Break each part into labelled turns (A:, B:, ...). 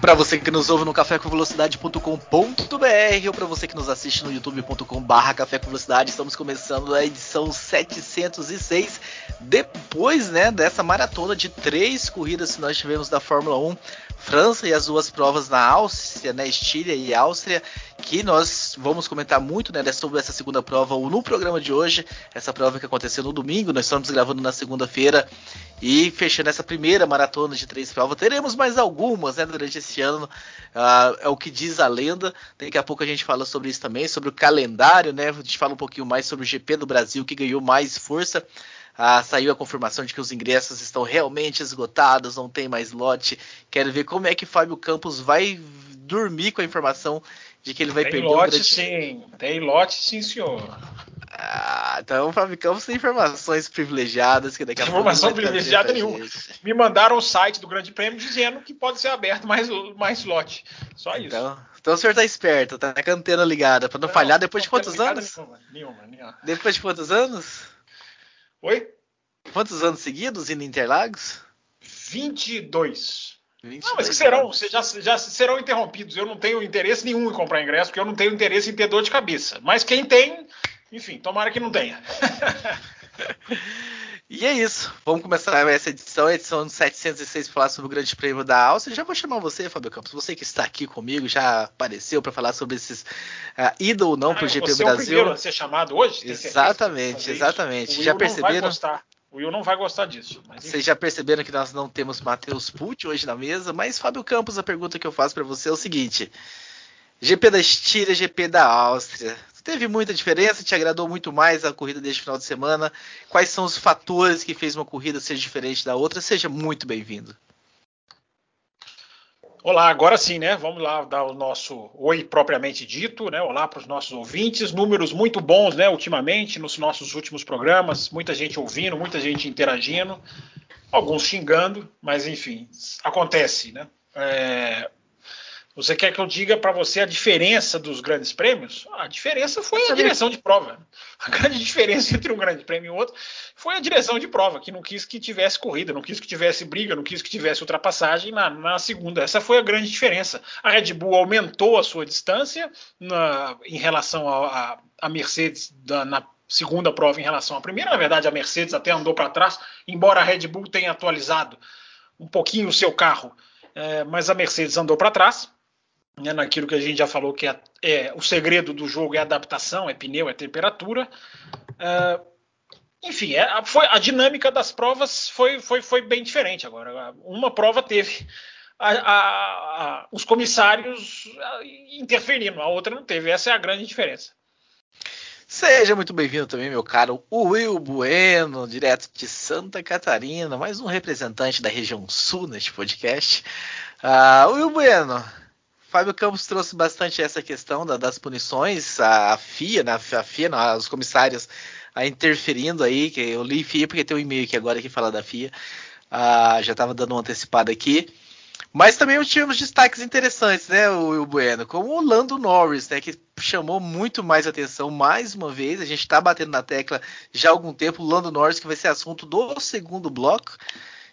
A: Para você que nos ouve no cafécomvelocidade.com.br ou para você que nos assiste no youtube.com/barra Café com Velocidade, estamos começando a edição 706 depois, né, dessa maratona de três corridas que nós tivemos da Fórmula 1, França e as duas provas na Áustria, né, Estíria e Áustria, que nós vamos comentar muito, né, sobre essa segunda prova no programa de hoje, essa prova que aconteceu no domingo, nós estamos gravando na segunda-feira. E fechando essa primeira maratona de três provas, teremos mais algumas, né, durante esse ano, uh, é o que diz a lenda, daqui a pouco a gente fala sobre isso também, sobre o calendário, né, a gente fala um pouquinho mais sobre o GP do Brasil, que ganhou mais força, ah, saiu a confirmação de que os ingressos estão realmente esgotados, não tem mais lote. Quero ver como é que Fábio Campos vai dormir com a informação de que ele vai
B: tem
A: perder
B: lote,
A: um grande...
B: sim, tem lote sim, senhor.
A: Ah, então Fábio Campos tem informações privilegiadas que daqui a pouco.
B: Informação privilegiada nenhuma. Me mandaram o site do Grande Prêmio dizendo que pode ser aberto mais, mais lote. Só isso.
A: Então, então o senhor tá esperto, tá com a antena ligada para não, não, falhar depois de quantos anos?
B: Nenhuma, nenhuma, nenhuma.
A: Depois de quantos anos?
B: Oi?
A: Quantos anos seguidos indo em Interlagos?
B: 22.
A: 22
B: não, mas que serão, já, já serão interrompidos. Eu não tenho interesse nenhum em comprar ingresso, porque eu não tenho interesse em ter dor de cabeça. Mas quem tem, enfim, tomara que não tenha.
A: E é isso. Vamos começar essa edição, a edição 706, para falar sobre o Grande Prêmio da Áustria. Já vou chamar você, Fábio Campos. Você que está aqui comigo, já apareceu para falar sobre esses uh, ida ou não ah, para o GP
B: você
A: Brasil.
B: Você é o primeiro a ser chamado hoje?
A: Exatamente, exatamente. Já perceberam?
B: O Will não vai gostar disso.
A: Vocês já perceberam que nós não temos Matheus Pucci hoje na mesa, mas Fábio Campos, a pergunta que eu faço para você é o seguinte: GP da Estíria, GP da Áustria. Teve muita diferença? Te agradou muito mais a corrida deste final de semana? Quais são os fatores que fez uma corrida ser diferente da outra? Seja muito bem-vindo.
B: Olá, agora sim, né? Vamos lá dar o nosso oi propriamente dito, né? Olá para os nossos ouvintes. Números muito bons, né? Ultimamente, nos nossos últimos programas. Muita gente ouvindo, muita gente interagindo, alguns xingando, mas enfim, acontece, né? É, você quer que eu diga para você a diferença dos grandes prêmios? A diferença foi a direção de prova. A grande diferença entre um grande prêmio e outro foi a direção de prova, que não quis que tivesse corrida, não quis que tivesse briga, não quis que tivesse ultrapassagem na, na segunda. Essa foi a grande diferença. A Red Bull aumentou a sua distância na, em relação à Mercedes da, na segunda prova em relação à primeira. Na verdade, a Mercedes até andou para trás, embora a Red Bull tenha atualizado um pouquinho o seu carro, é, mas a Mercedes andou para trás né, naquilo que a gente já falou que é, é, o segredo do jogo é adaptação, é pneu, é temperatura. Uh, enfim, é, foi, a dinâmica das provas foi, foi, foi bem diferente. Agora, uma prova teve a, a, a, os comissários interferindo, a outra não teve. Essa é a grande diferença.
A: Seja muito bem-vindo também, meu caro Will Bueno, direto de Santa Catarina, mais um representante da região sul neste podcast. Uh, Will Bueno, Fábio Campos trouxe bastante essa questão da, das punições, a, a FIA, né, a FIA, não, os comissários a interferindo aí, que eu li FIA porque tem um e-mail aqui agora que fala da FIA, ah, já estava dando uma antecipada aqui. Mas também tivemos destaques interessantes, né, o, o Bueno, como o Lando Norris, né, que chamou muito mais atenção mais uma vez. A gente está batendo na tecla já há algum tempo, o Lando Norris, que vai ser assunto do segundo bloco.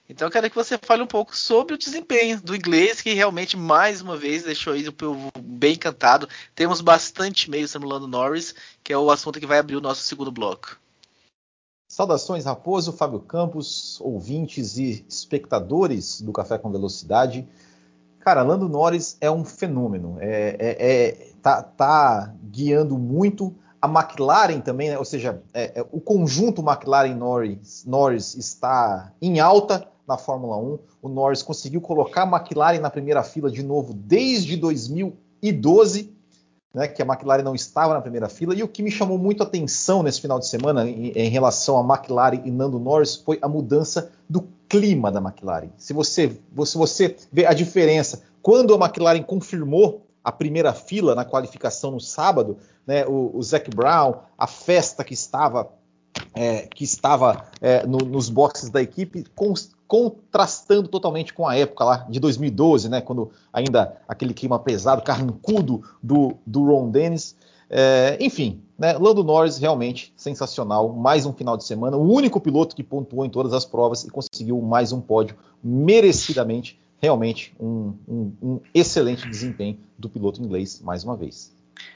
A: Então eu quero que você fale um pouco sobre o desempenho do inglês, que realmente mais uma vez deixou aí o povo bem encantado. Temos bastante meio sobre Lando Norris, que é o assunto que vai abrir o nosso segundo bloco.
C: Saudações, Raposo, Fábio Campos, ouvintes e espectadores do Café com Velocidade. Cara, Lando Norris é um fenômeno. É, é, é tá, tá, guiando muito. A McLaren também, né? ou seja, é, é, o conjunto McLaren-Norris Norris está em alta na Fórmula 1. O Norris conseguiu colocar a McLaren na primeira fila de novo desde 2012, né, que a McLaren não estava na primeira fila. E o que me chamou muito a atenção nesse final de semana em, em relação a McLaren e Nando Norris foi a mudança do clima da McLaren. Se você, se você vê a diferença, quando a McLaren confirmou a primeira fila na qualificação no sábado, né, o, o Zac Brown, a festa que estava é, que estava é, no, nos boxes da equipe, com, contrastando totalmente com a época lá de 2012, né, quando ainda aquele clima pesado, carrancudo do, do Ron Dennis. É, enfim, né, Lando Norris realmente sensacional, mais um final de semana, o único piloto que pontuou em todas as provas e conseguiu mais um pódio merecidamente, realmente um, um, um excelente desempenho do piloto inglês mais uma vez.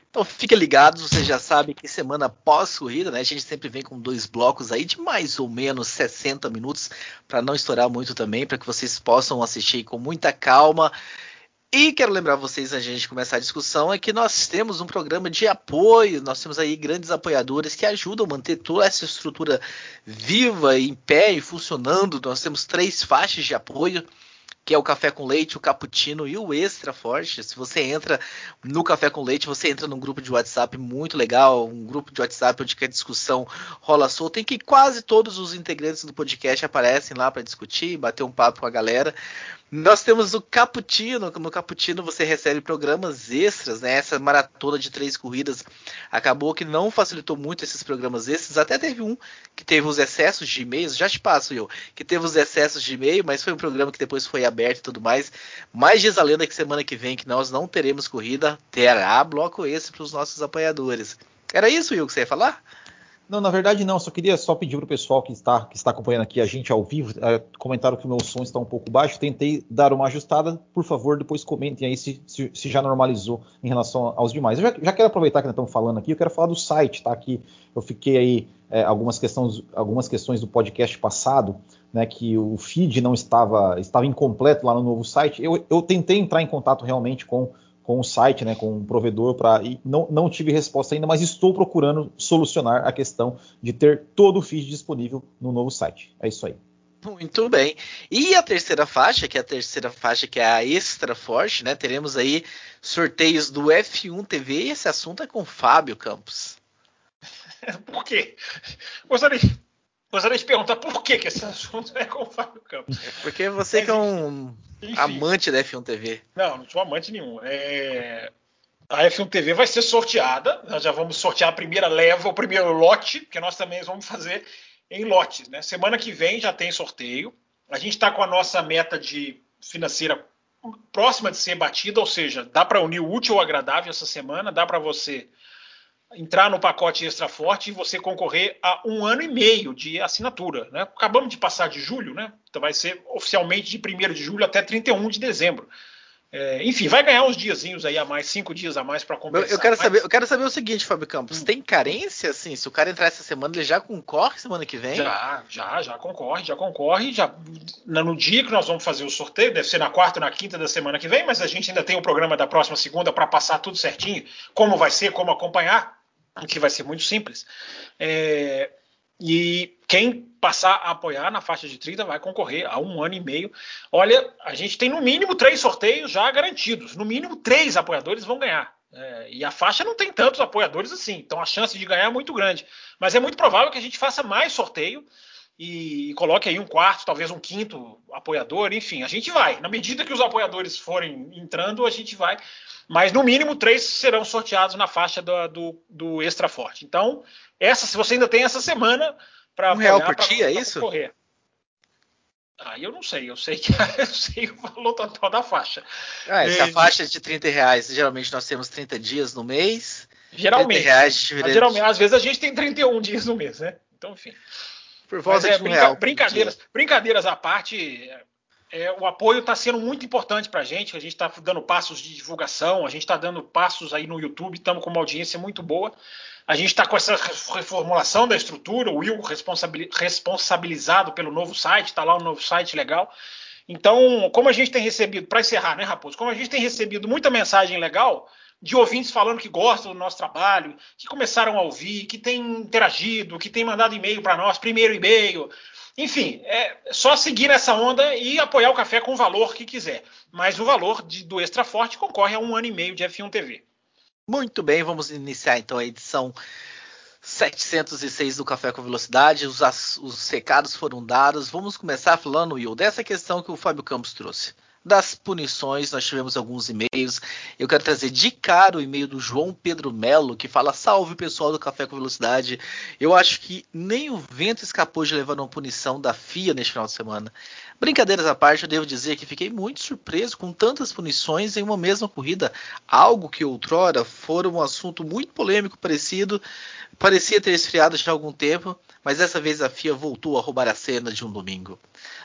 A: Então fica ligado, você já sabe que semana pós-corrida, né? A gente sempre vem com dois blocos aí de mais ou menos 60 minutos, para não estourar muito também, para que vocês possam assistir com muita calma. E quero lembrar vocês, antes de a gente começar a discussão, é que nós temos um programa de apoio, nós temos aí grandes apoiadores que ajudam a manter toda essa estrutura viva, em pé e funcionando. Nós temos três faixas de apoio que é o café com leite, o cappuccino e o extra forte. Se você entra no café com leite, você entra num grupo de WhatsApp muito legal, um grupo de WhatsApp onde a discussão rola solta, em que quase todos os integrantes do podcast aparecem lá para discutir, bater um papo com a galera. Nós temos o Caputino. No Caputino você recebe programas extras, né? Essa maratona de três corridas acabou que não facilitou muito esses programas extras. Até teve um que teve os excessos de e-mails, já te passo eu, que teve os excessos de e-mail, mas foi um programa que depois foi aberto e tudo mais. Mais diz a lenda que semana que vem que nós não teremos corrida, terá bloco esse para os nossos apoiadores. Era isso, Will, que você ia falar?
C: Não, na verdade não. Só queria só pedir para o pessoal que está, que está acompanhando aqui a gente ao vivo, é, comentaram que o meu som está um pouco baixo. Tentei dar uma ajustada. Por favor, depois comentem aí se, se, se já normalizou em relação aos demais. Eu já, já, quero aproveitar que nós estamos falando aqui. Eu quero falar do site, tá? Aqui eu fiquei aí é, algumas questões, algumas questões do podcast passado, né? Que o feed não estava, estava incompleto lá no novo site. Eu, eu tentei entrar em contato realmente com com o site, né, com o provedor, para não, não tive resposta ainda, mas estou procurando solucionar a questão de ter todo o feed disponível no novo site. É isso aí.
A: Muito bem. E a terceira faixa, que é a terceira faixa, que é a extra forte, né? Teremos aí sorteios do F1 TV e esse assunto é com Fábio Campos.
B: Por quê? Gostaria, gostaria de perguntar por que, que esse assunto é com o Fábio Campos. É
A: porque você que é um enfim. Amante da F1 TV.
B: Não, não sou amante nenhum. É... A F1 TV vai ser sorteada. Nós já vamos sortear a primeira leva, o primeiro lote, que nós também vamos fazer em lotes. Né? Semana que vem já tem sorteio. A gente está com a nossa meta de financeira próxima de ser batida, ou seja, dá para unir o útil ao agradável essa semana, dá para você entrar no pacote extra forte e você concorrer a um ano e meio de assinatura. Né? Acabamos de passar de julho, né? então vai ser oficialmente de 1 de julho até 31 de dezembro. É, enfim, vai ganhar uns diazinhos aí a mais, cinco dias a mais para compensar.
A: Eu quero, mas... saber, eu quero saber o seguinte, Fábio Campos, hum. tem carência assim? Se o cara entrar essa semana, ele já concorre semana que vem?
B: Já, já, já concorre, já concorre. Já, no dia que nós vamos fazer o sorteio, deve ser na quarta ou na quinta da semana que vem, mas a gente ainda tem o programa da próxima segunda para passar tudo certinho, como vai ser, como acompanhar que vai ser muito simples. É, e quem passar a apoiar na faixa de 30 vai concorrer a um ano e meio. Olha, a gente tem no mínimo três sorteios já garantidos. No mínimo três apoiadores vão ganhar. É, e a faixa não tem tantos apoiadores assim, então a chance de ganhar é muito grande. Mas é muito provável que a gente faça mais sorteio e, e coloque aí um quarto, talvez um quinto apoiador, enfim, a gente vai. Na medida que os apoiadores forem entrando, a gente vai mas no mínimo três serão sorteados na faixa do, do, do extra forte. Então, essa, se você ainda tem essa semana para
A: um real por dia, é isso?
B: Correr. Ah, eu não sei, eu sei que eu sei o valor total da faixa.
A: Ah, essa é, faixa de 30 reais, geralmente nós temos 30 dias no mês.
B: Geralmente. Reais geralmente, às vezes a gente tem 31 dias no mês, né? Então, enfim. Por volta Mas, é, de um brinca, real brincadeiras, brincadeiras à parte, é, o apoio está sendo muito importante para a gente. A gente está dando passos de divulgação, a gente está dando passos aí no YouTube, estamos com uma audiência muito boa. A gente está com essa reformulação da estrutura, o Will responsabilizado pelo novo site, está lá um novo site legal. Então, como a gente tem recebido, para encerrar, né, Raposo? Como a gente tem recebido muita mensagem legal de ouvintes falando que gostam do nosso trabalho, que começaram a ouvir, que têm interagido, que têm mandado e-mail para nós, primeiro e-mail, enfim, é só seguir essa onda e apoiar o café com o valor que quiser. Mas o valor de, do Extra Forte concorre a um ano e meio de F1 TV.
A: Muito bem, vamos iniciar então a edição 706 do Café com Velocidade. Os, os recados foram dados. Vamos começar falando, Will, dessa questão que o Fábio Campos trouxe. Das punições, nós tivemos alguns e-mails. Eu quero trazer de cara o e-mail do João Pedro Melo, que fala: Salve pessoal do Café com Velocidade. Eu acho que nem o vento escapou de levar uma punição da FIA neste final de semana. Brincadeiras à parte, eu devo dizer que fiquei muito surpreso com tantas punições em uma mesma corrida, algo que outrora fora um assunto muito polêmico parecido, parecia ter esfriado já há algum tempo, mas dessa vez a FIA voltou a roubar a cena de um domingo.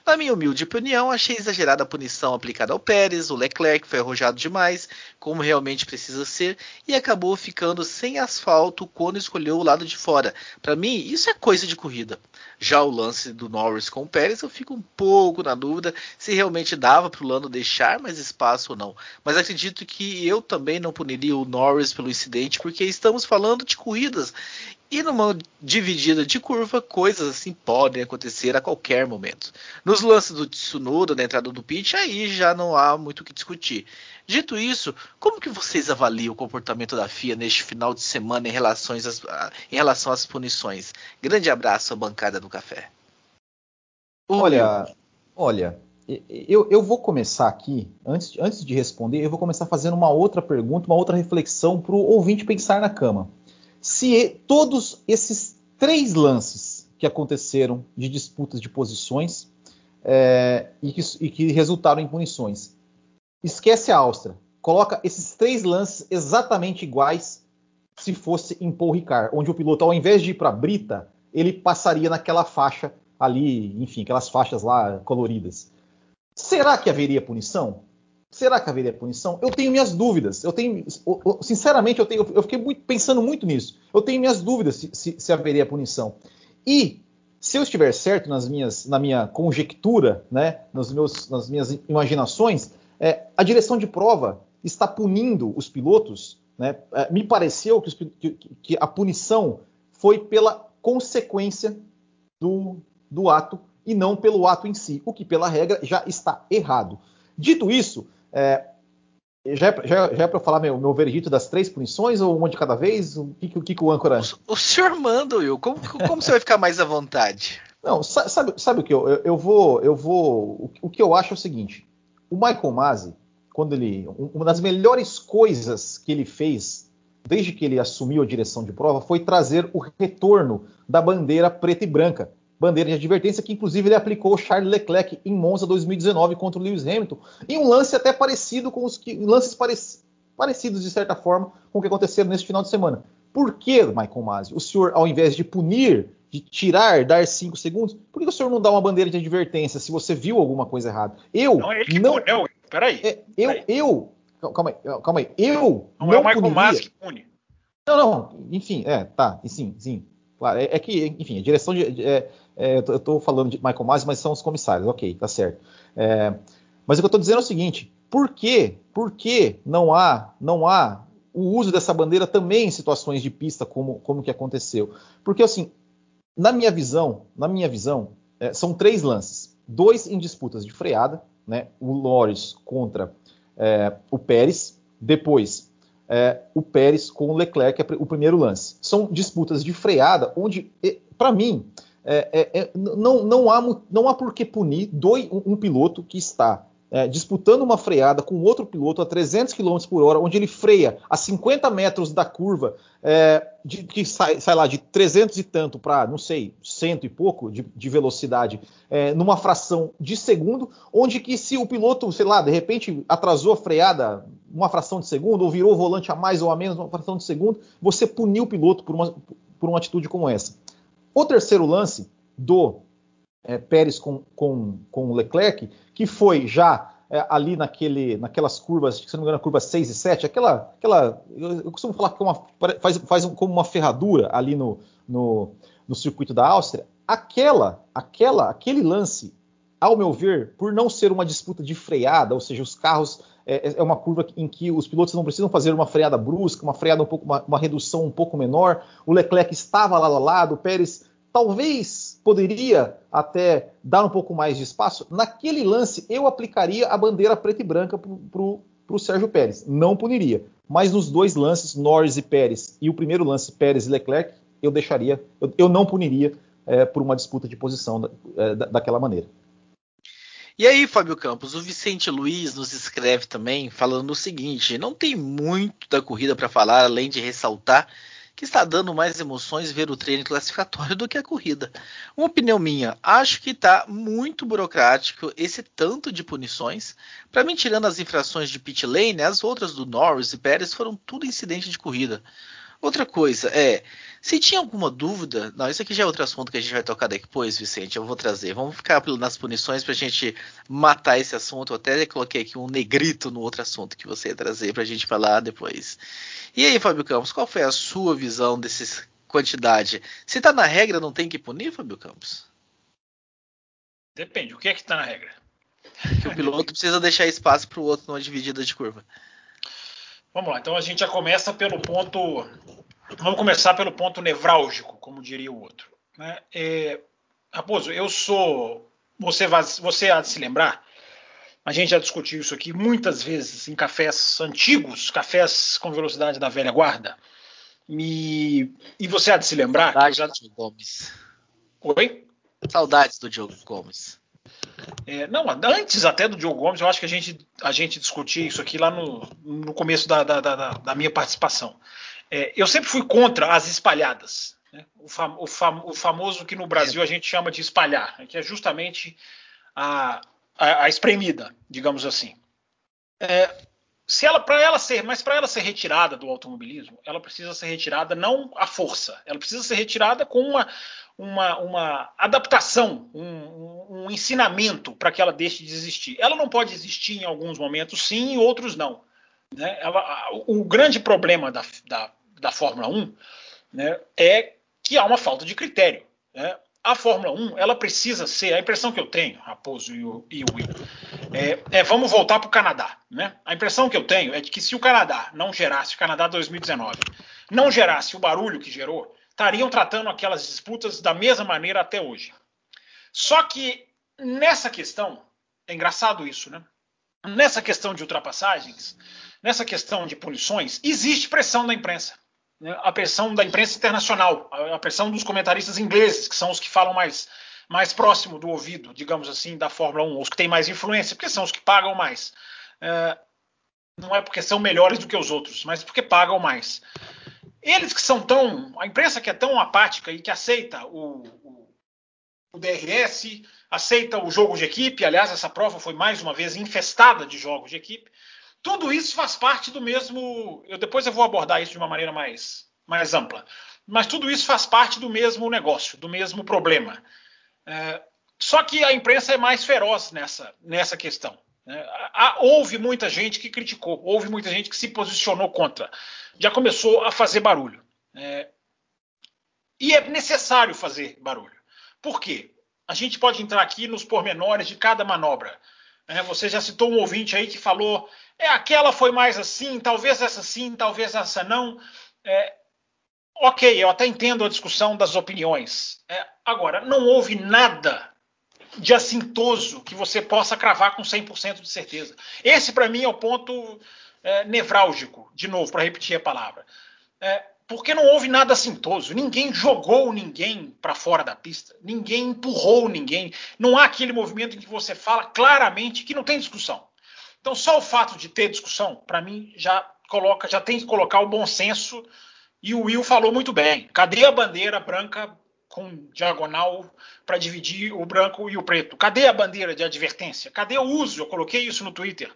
A: Na minha humilde opinião, achei exagerada a punição aplicada ao Pérez, o Leclerc foi arrojado demais, como realmente precisa ser, e acabou ficando sem asfalto quando escolheu o lado de fora. Para mim, isso é coisa de corrida. Já o lance do Norris com o Pérez, eu fico um pouco na dúvida se realmente dava para o Lando deixar mais espaço ou não. Mas acredito que eu também não puniria o Norris pelo incidente, porque estamos falando de corridas e numa dividida de curva, coisas assim podem acontecer a qualquer momento. Nos lances do Tsunoda, na entrada do pit, aí já não há muito o que discutir. Dito isso, como que vocês avaliam o comportamento da FIA neste final de semana em, às, em relação às punições? Grande abraço à bancada do café.
C: Olha, olha, eu, eu, vou começar aqui, antes, antes de responder, eu vou começar fazendo uma outra pergunta, uma outra reflexão para o ouvinte pensar na cama se todos esses três lances que aconteceram de disputas de posições é, e, que, e, que, resultaram em punições, esquece a Áustria, coloca esses três lances exatamente iguais se fosse em Paul Ricard, onde o piloto, ao invés de ir para a brita, ele passaria naquela faixa ali, enfim, aquelas faixas lá coloridas. Será que haveria punição? Será que haveria punição? Eu tenho minhas dúvidas. Eu tenho, sinceramente, eu, tenho, eu fiquei muito, pensando muito nisso. Eu tenho minhas dúvidas se, se, se, haveria punição. E se eu estiver certo nas minhas, na minha conjectura, né, nos meus, nas minhas imaginações, é, a direção de prova está punindo os pilotos. Né, é, me pareceu que, os, que, que, a punição foi pela consequência do, do ato e não pelo ato em si, o que pela regra já está errado. Dito isso, é, já, é, já, já é para falar meu, meu veredito das três punições ou uma de cada vez? O que, o, que, que o âncora.
A: O, o senhor manda, Will. Como, como você vai ficar mais à vontade?
C: Não, sabe, sabe o que eu, eu, eu vou. Eu vou. O, o, que eu acho é o seguinte: o Michael Masi, quando ele. Uma das melhores coisas que ele fez desde que ele assumiu a direção de prova foi trazer o retorno da bandeira preta e branca bandeira de advertência que inclusive ele aplicou Charles Leclerc em Monza 2019 contra o Lewis Hamilton, em um lance até parecido com os que lances parecidos de certa forma com o que aconteceram nesse final de semana. Por que, Michael Masi, o senhor ao invés de punir, de tirar, dar 5 segundos, por que o senhor não dá uma bandeira de advertência se você viu alguma coisa errada? Eu não, ele não, não peraí, é, eu, peraí. eu, calma aí, calma aí, eu não, não é o Michael puniria. Masi que pune. Não, não, enfim, é, tá, sim, sim, claro, é, é que, enfim, a direção de, é, é, eu estou falando de Michael Masi, mas são os comissários. Ok, tá certo. É, mas o que eu estou dizendo é o seguinte: por que, por que não há, não há o uso dessa bandeira também em situações de pista como, como que aconteceu? Porque assim, na minha visão, na minha visão, é, são três lances, dois em disputas de freada, né? O Loris contra é, o Pérez, depois é, o Pérez com o Leclerc, é o primeiro lance. São disputas de freada onde, para mim, é, é, é, não, não, há, não há por que punir dois, um, um piloto que está é, disputando uma freada com outro piloto a 300 km por hora, onde ele freia a 50 metros da curva, de, que sai, sai, lá de 300 e tanto para, não sei, cento e pouco de, de velocidade, é, numa fração de segundo, onde que se o piloto, sei lá, de repente atrasou a freada uma fração de segundo, ou virou o volante a mais ou a menos uma fração de segundo, você puniu o piloto por uma, por uma atitude como essa. O terceiro lance do é, Pérez com, com, com o Leclerc, que foi já é, ali naquele, naquelas curvas, se não me engano, curva 6 e 7, aquela. aquela eu, costumo falar que é uma, faz, faz como uma ferradura ali no, no, no circuito da Áustria. Aquela, aquela, aquele lance, ao meu ver, por não ser uma disputa de freada, ou seja, os carros é, é, uma curva em que os pilotos não precisam fazer uma freada brusca, uma freada um pouco, uma, uma redução um pouco menor. O Leclerc estava lá ao lado, o Pérez talvez poderia até dar um pouco mais de espaço. Naquele lance, eu aplicaria a bandeira preta e branca para o Sérgio Pérez. Não puniria. Mas nos dois lances, Norris e Pérez, e o primeiro lance, Pérez e Leclerc, eu deixaria, eu, eu não puniria é, por uma disputa de posição da, é, daquela maneira.
A: E aí, Fábio Campos, o Vicente Luiz nos escreve também falando o seguinte: não tem muito da corrida para falar, além de ressaltar que está dando mais emoções ver o treino classificatório do que a corrida. Uma opinião minha, acho que está muito burocrático esse tanto de punições. Para mim, tirando as infrações de pit lane, as outras do Norris e Pérez foram tudo incidente de corrida. Outra coisa é, se tinha alguma dúvida, não, isso aqui já é outro assunto que a gente vai tocar depois, Vicente, eu vou trazer. Vamos ficar nas punições para a gente matar esse assunto. Eu até coloquei aqui um negrito no outro assunto que você ia trazer para a gente falar depois. E aí, Fábio Campos, qual foi a sua visão dessa quantidade? Se está na regra, não tem que punir, Fábio Campos?
B: Depende, o que é que está na regra?
A: Que o piloto precisa deixar espaço para o outro numa dividida de curva.
B: Vamos lá, então a gente já começa pelo ponto. Vamos começar pelo ponto nevrálgico, como diria o outro. Né? É, Raposo, eu sou. Você, vai, você há de se lembrar, a gente já discutiu isso aqui muitas vezes em cafés antigos, cafés com velocidade da velha guarda. E, e você há de se lembrar.
A: Saudades já... do Diogo Gomes.
B: Oi?
A: Saudades do Diogo Gomes.
B: É, não, antes até do Diogo Gomes, eu acho que a gente, a gente discutia isso aqui lá no, no começo da, da, da, da minha participação. É, eu sempre fui contra as espalhadas. Né? O, fam, o, fam, o, famoso que no Brasil a gente chama de espalhar, né? que é justamente a, a, a espremida, digamos assim. É, se ela para ela ser, mas para ela ser retirada do automobilismo, ela precisa ser retirada não à força, ela precisa ser retirada com uma, uma, uma adaptação, um, um ensinamento para que ela deixe de existir. Ela não pode existir em alguns momentos, sim, em outros não. Né? Ela, o grande problema da, da, da Fórmula 1 né, é que há uma falta de critério. Né? A Fórmula 1 ela precisa ser, a impressão que eu tenho, Raposo e o, e o Will, é, é, vamos voltar para o Canadá. Né? A impressão que eu tenho é de que se o Canadá não gerasse, o Canadá 2019, não gerasse o barulho que gerou, estariam tratando aquelas disputas da mesma maneira até hoje. Só que nessa questão, é engraçado isso, né? Nessa questão de ultrapassagens, nessa questão de punições, existe pressão da imprensa. Né? A pressão da imprensa internacional, a pressão dos comentaristas ingleses, que são os que falam mais, mais próximo do ouvido, digamos assim, da Fórmula 1, os que têm mais influência, porque são os que pagam mais. É, não é porque são melhores do que os outros, mas porque pagam mais. Eles que são tão. A imprensa que é tão apática e que aceita o, o, o DRS, aceita o jogo de equipe, aliás, essa prova foi mais uma vez infestada de jogos de equipe. Tudo isso faz parte do mesmo. Eu, depois eu vou abordar isso de uma maneira mais, mais ampla. Mas tudo isso faz parte do mesmo negócio, do mesmo problema. É, só que a imprensa é mais feroz nessa, nessa questão. Né? Houve muita gente que criticou, houve muita gente que se posicionou contra já começou a fazer barulho. É, e é necessário fazer barulho. Por quê? A gente pode entrar aqui nos pormenores de cada manobra. É, você já citou um ouvinte aí que falou: é aquela foi mais assim, talvez essa sim, talvez essa não. É, ok, eu até entendo a discussão das opiniões. É, agora, não houve nada de assintoso que você possa cravar com 100% de certeza. Esse, para mim, é o ponto é, nevrálgico, de novo, para repetir a palavra. É, porque não houve nada assintoso. Ninguém jogou ninguém para fora da pista. Ninguém empurrou ninguém. Não há aquele movimento em que você fala claramente que não tem discussão. Então, só o fato de ter discussão, para mim, já coloca, já tem que colocar o bom senso. E o Will falou muito bem. Cadê a bandeira branca com diagonal para dividir o branco e o preto? Cadê a bandeira de advertência? Cadê o uso? Eu coloquei isso no Twitter.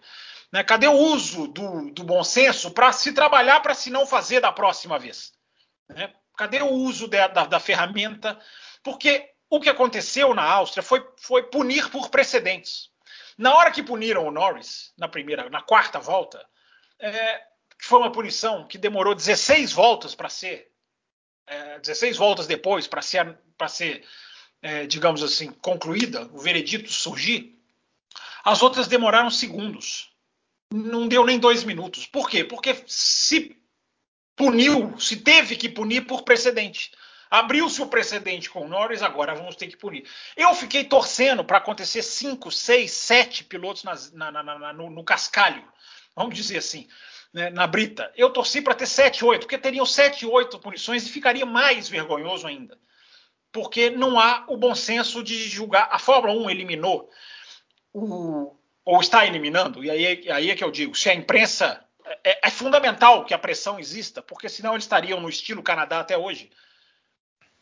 B: Né? Cadê o uso do, do bom senso para se trabalhar para se não fazer da próxima vez? Né? Cadê o uso da, da, da, ferramenta? Porque o que aconteceu na Áustria foi, foi punir por precedentes. Na hora que puniram o Norris, na primeira, na quarta volta, é, foi uma punição que demorou 16 voltas para ser, é, 16 voltas depois para ser, para ser é, digamos assim, concluída, o veredito surgir. As outras demoraram segundos não deu nem dois minutos. Por quê? Porque se puniu, se teve que punir por precedente. Abriu-se o precedente com o Norris, agora vamos ter que punir. Eu fiquei torcendo para acontecer cinco, seis, sete pilotos na, na, na, no, no, cascalho, vamos dizer assim, né, na brita. Eu torci para ter sete, oito, porque teriam sete, oito punições e ficaria mais vergonhoso ainda. Porque não há o bom senso de julgar. A Fórmula 1 eliminou o, ou está eliminando, e aí, aí é que eu digo, se a imprensa. É, é, fundamental que a pressão exista, porque senão eles estariam no estilo Canadá até hoje.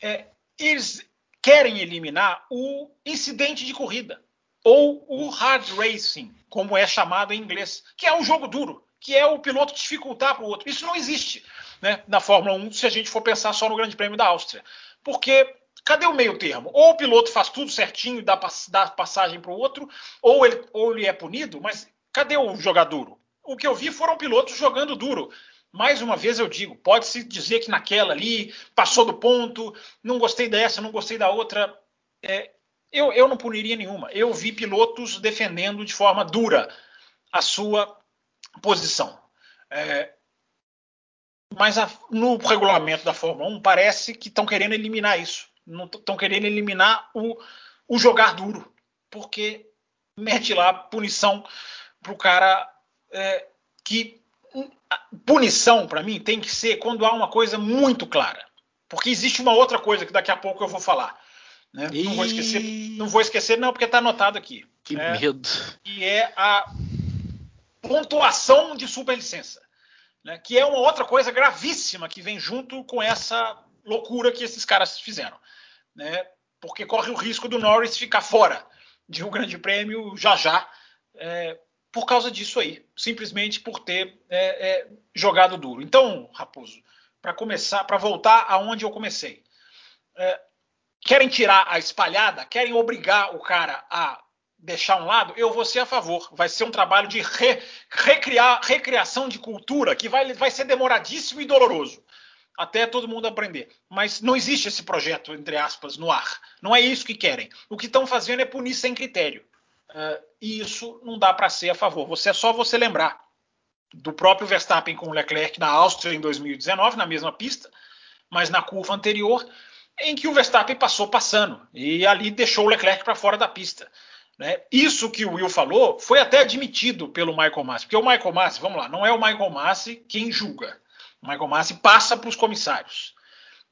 B: É, eles querem eliminar o incidente de corrida, ou o hard racing, como é chamado em inglês, que é um jogo duro, que é o piloto dificultar para o outro. Isso não existe né, na Fórmula 1 se a gente for pensar só no Grande Prêmio da Áustria. Porque cadê o meio termo? Ou o piloto faz tudo certinho e dá, dá passagem para o outro, ou ele, ou ele é punido, mas cadê o jogar duro? O que eu vi foram pilotos jogando duro. Mais uma vez eu digo, pode-se dizer que naquela ali passou do ponto, não gostei dessa, não gostei da outra. É, eu, eu não puniria nenhuma. Eu vi pilotos defendendo de forma dura a sua posição. É, mas a, no regulamento da Fórmula 1 parece que estão querendo eliminar isso estão querendo eliminar o, o jogar duro, porque mete lá punição para o cara é, que punição para mim tem que ser quando há uma coisa muito clara, porque existe uma outra coisa que daqui a pouco eu vou falar. Né? Não vou esquecer, não vou esquecer não porque está anotado aqui.
A: Que é, medo.
B: E é a pontuação de superlicença, né? que é uma outra coisa gravíssima que vem junto com essa loucura que esses caras fizeram né? Porque corre o risco do Norris ficar fora de um grande prêmio já já, é, por causa disso aí, simplesmente por ter é, é, jogado duro. Então, Raposo, para começar, para voltar aonde eu comecei, é, querem tirar a espalhada, querem obrigar o cara a deixar um lado, eu vou ser a favor. Vai ser um trabalho de re, recriar, recriação de cultura que vai, vai ser demoradíssimo e doloroso até todo mundo aprender. Mas não existe esse projeto, entre aspas, no ar. Não é isso que querem. O que estão fazendo é punir sem critério. Uh, e isso não dá para ser a favor. Você é só você lembrar do próprio Verstappen com o Leclerc na Áustria em 2019, na mesma pista, mas na curva anterior, em que o Verstappen passou passando e ali deixou o Leclerc para fora da pista. Né? Isso que o Will falou foi até admitido pelo Michael Massi, porque o Michael Massi, vamos lá, não é o Michael Massi quem julga. O Michael Massi passa para os comissários.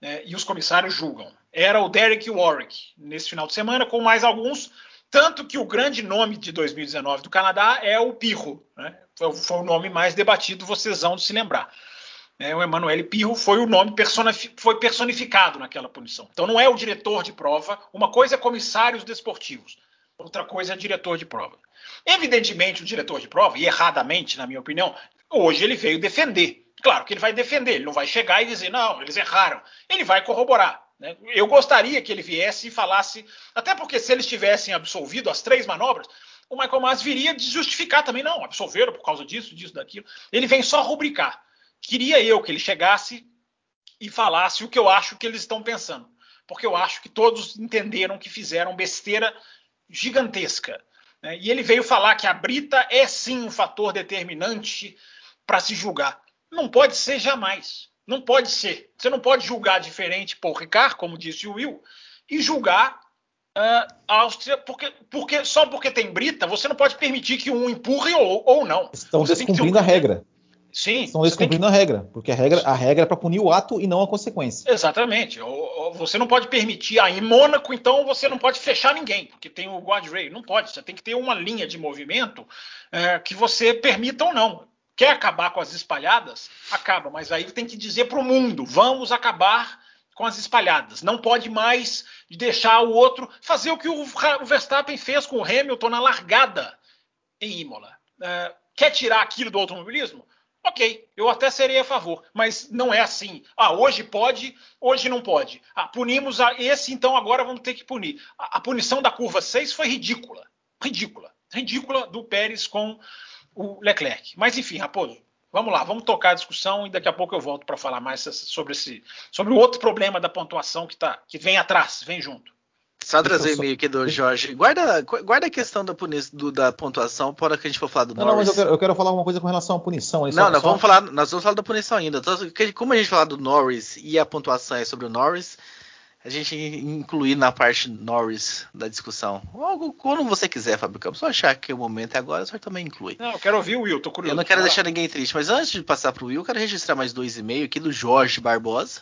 B: Né, e os comissários julgam. Era o Derek Warwick nesse final de semana, com mais alguns. Tanto que o grande nome de 2019 do Canadá é o Pirro. Né? Foi, foi, o nome mais debatido, vocês vão se lembrar. É, o Emanuele Pirro foi o nome foi personificado naquela punição. Então não é o diretor de prova, uma coisa é comissários desportivos, outra coisa é diretor de prova. Evidentemente, o diretor de prova, e erradamente, na minha opinião, hoje ele veio defender Claro que ele vai defender, ele não vai chegar e dizer, não, eles erraram. Ele vai corroborar. Né? Eu gostaria que ele viesse e falasse, até porque se eles tivessem absolvido as três manobras, o Michael Mas viria justificar também, não, absolveram por causa disso, disso, daquilo. Ele vem só rubricar. Queria eu que ele chegasse e falasse o que eu acho que eles estão pensando. Porque eu acho que todos entenderam que fizeram besteira gigantesca. Né? E ele veio falar que a Brita é sim um fator determinante para se julgar. Não pode ser jamais. Não pode ser. Você não pode julgar diferente por Ricard, como disse o Will, e julgar uh, a Áustria porque, porque, só porque tem brita, você não pode permitir que um empurre ou, ou não.
C: Estão
B: você
C: descumprindo um... a regra.
B: Sim.
C: Estão descumprindo que... a regra, porque a regra, a regra é para punir o ato e não a consequência.
B: Exatamente. Você não pode permitir. Ah, em Mônaco, então, você não pode fechar ninguém, porque tem o guardrail. Não pode. Você tem que ter uma linha de movimento é, que você permita ou não. Quer acabar com as espalhadas? Acaba, mas aí tem que dizer para o mundo: vamos acabar com as espalhadas. Não pode mais deixar o outro fazer o que o Verstappen fez com o Hamilton na largada em Imola. Uh, quer tirar aquilo do automobilismo? Ok, eu até serei a favor, mas não é assim. Ah, hoje pode, hoje não pode. Ah, punimos a esse, então agora vamos ter que punir. A, a punição da curva 6 foi ridícula. Ridícula. Ridícula do Pérez com o Leclerc. Mas enfim, Raposo, vamos lá, vamos tocar a discussão e daqui a pouco eu volto para falar mais sobre esse, sobre o outro problema da pontuação que tá, que vem atrás, vem junto.
A: Só trazer o e-mail aqui do Jorge. Guarda, guarda a questão da, do, da pontuação para que a gente for falar do
C: não,
A: Norris.
C: Não, mas eu quero, eu quero, falar uma coisa com relação à punição.
A: não, só, nós, só... Vamos falar, nós vamos falar da punição ainda. Então, como a gente falar do Norris e a pontuação é sobre o Norris, a gente incluir na parte Norris da discussão. Ou quando você quiser, Fábio Campos. Só achar que o momento é agora, você também inclui.
B: Não, eu quero ouvir o Will, tô curioso.
A: Eu não quero deixar ninguém triste, mas antes de passar para o Will, eu quero registrar mais dois e-mails aqui do Jorge Barbosa.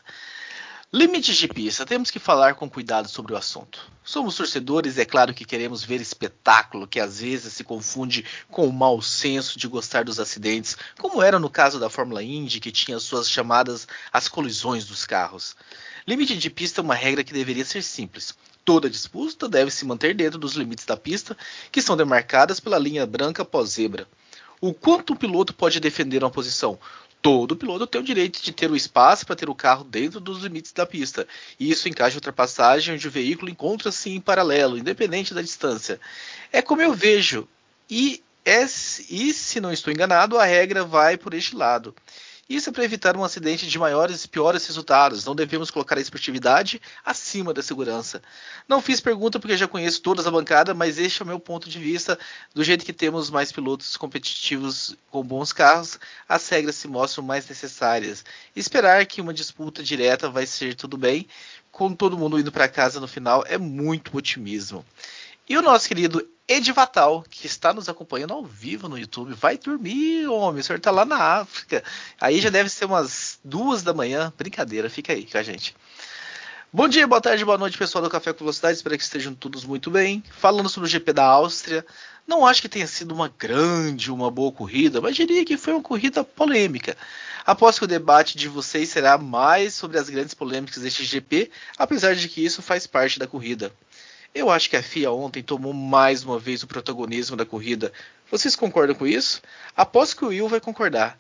A: Limites de pista, temos que falar com cuidado sobre o assunto. Somos torcedores e é claro que queremos ver espetáculo que às vezes se confunde com o mau senso de gostar dos acidentes, como era no caso da Fórmula Indy, que tinha suas chamadas as colisões dos carros. Limite de pista é uma regra que deveria ser simples. Toda disputa deve se manter dentro dos limites da pista, que são demarcadas pela linha branca pós-zebra. O quanto o piloto pode defender uma posição? Todo piloto tem o direito de ter o espaço para ter o carro dentro dos limites da pista. E isso encaixa ultrapassagem onde o veículo encontra-se em paralelo, independente da distância. É como eu vejo. E, é, e se não estou enganado, a regra vai por este lado. Isso é para evitar um acidente de maiores e piores resultados. Não devemos colocar a esportividade acima da segurança. Não fiz pergunta porque já conheço todas a bancada, mas este é o meu ponto de vista. Do jeito que temos mais pilotos competitivos com bons carros, as regras se mostram mais necessárias. Esperar que uma disputa direta vai ser tudo bem, com todo mundo indo para casa no final, é muito otimismo. E o nosso querido Edivatal, que está nos acompanhando ao vivo no YouTube. Vai dormir, homem. O senhor está lá na África. Aí já deve ser umas duas da manhã. Brincadeira, fica aí com a gente. Bom dia, boa tarde, boa noite, pessoal do Café com Velocidade. Espero que estejam todos muito bem. Falando sobre o GP da Áustria, não acho que tenha sido uma grande, uma boa corrida, mas diria que foi uma corrida polêmica. Aposto que o debate de vocês será mais sobre as grandes polêmicas deste GP, apesar de que isso faz parte da corrida. Eu acho que a FIA ontem tomou mais uma vez o protagonismo da corrida. Vocês concordam com isso? Aposto que o Will vai concordar.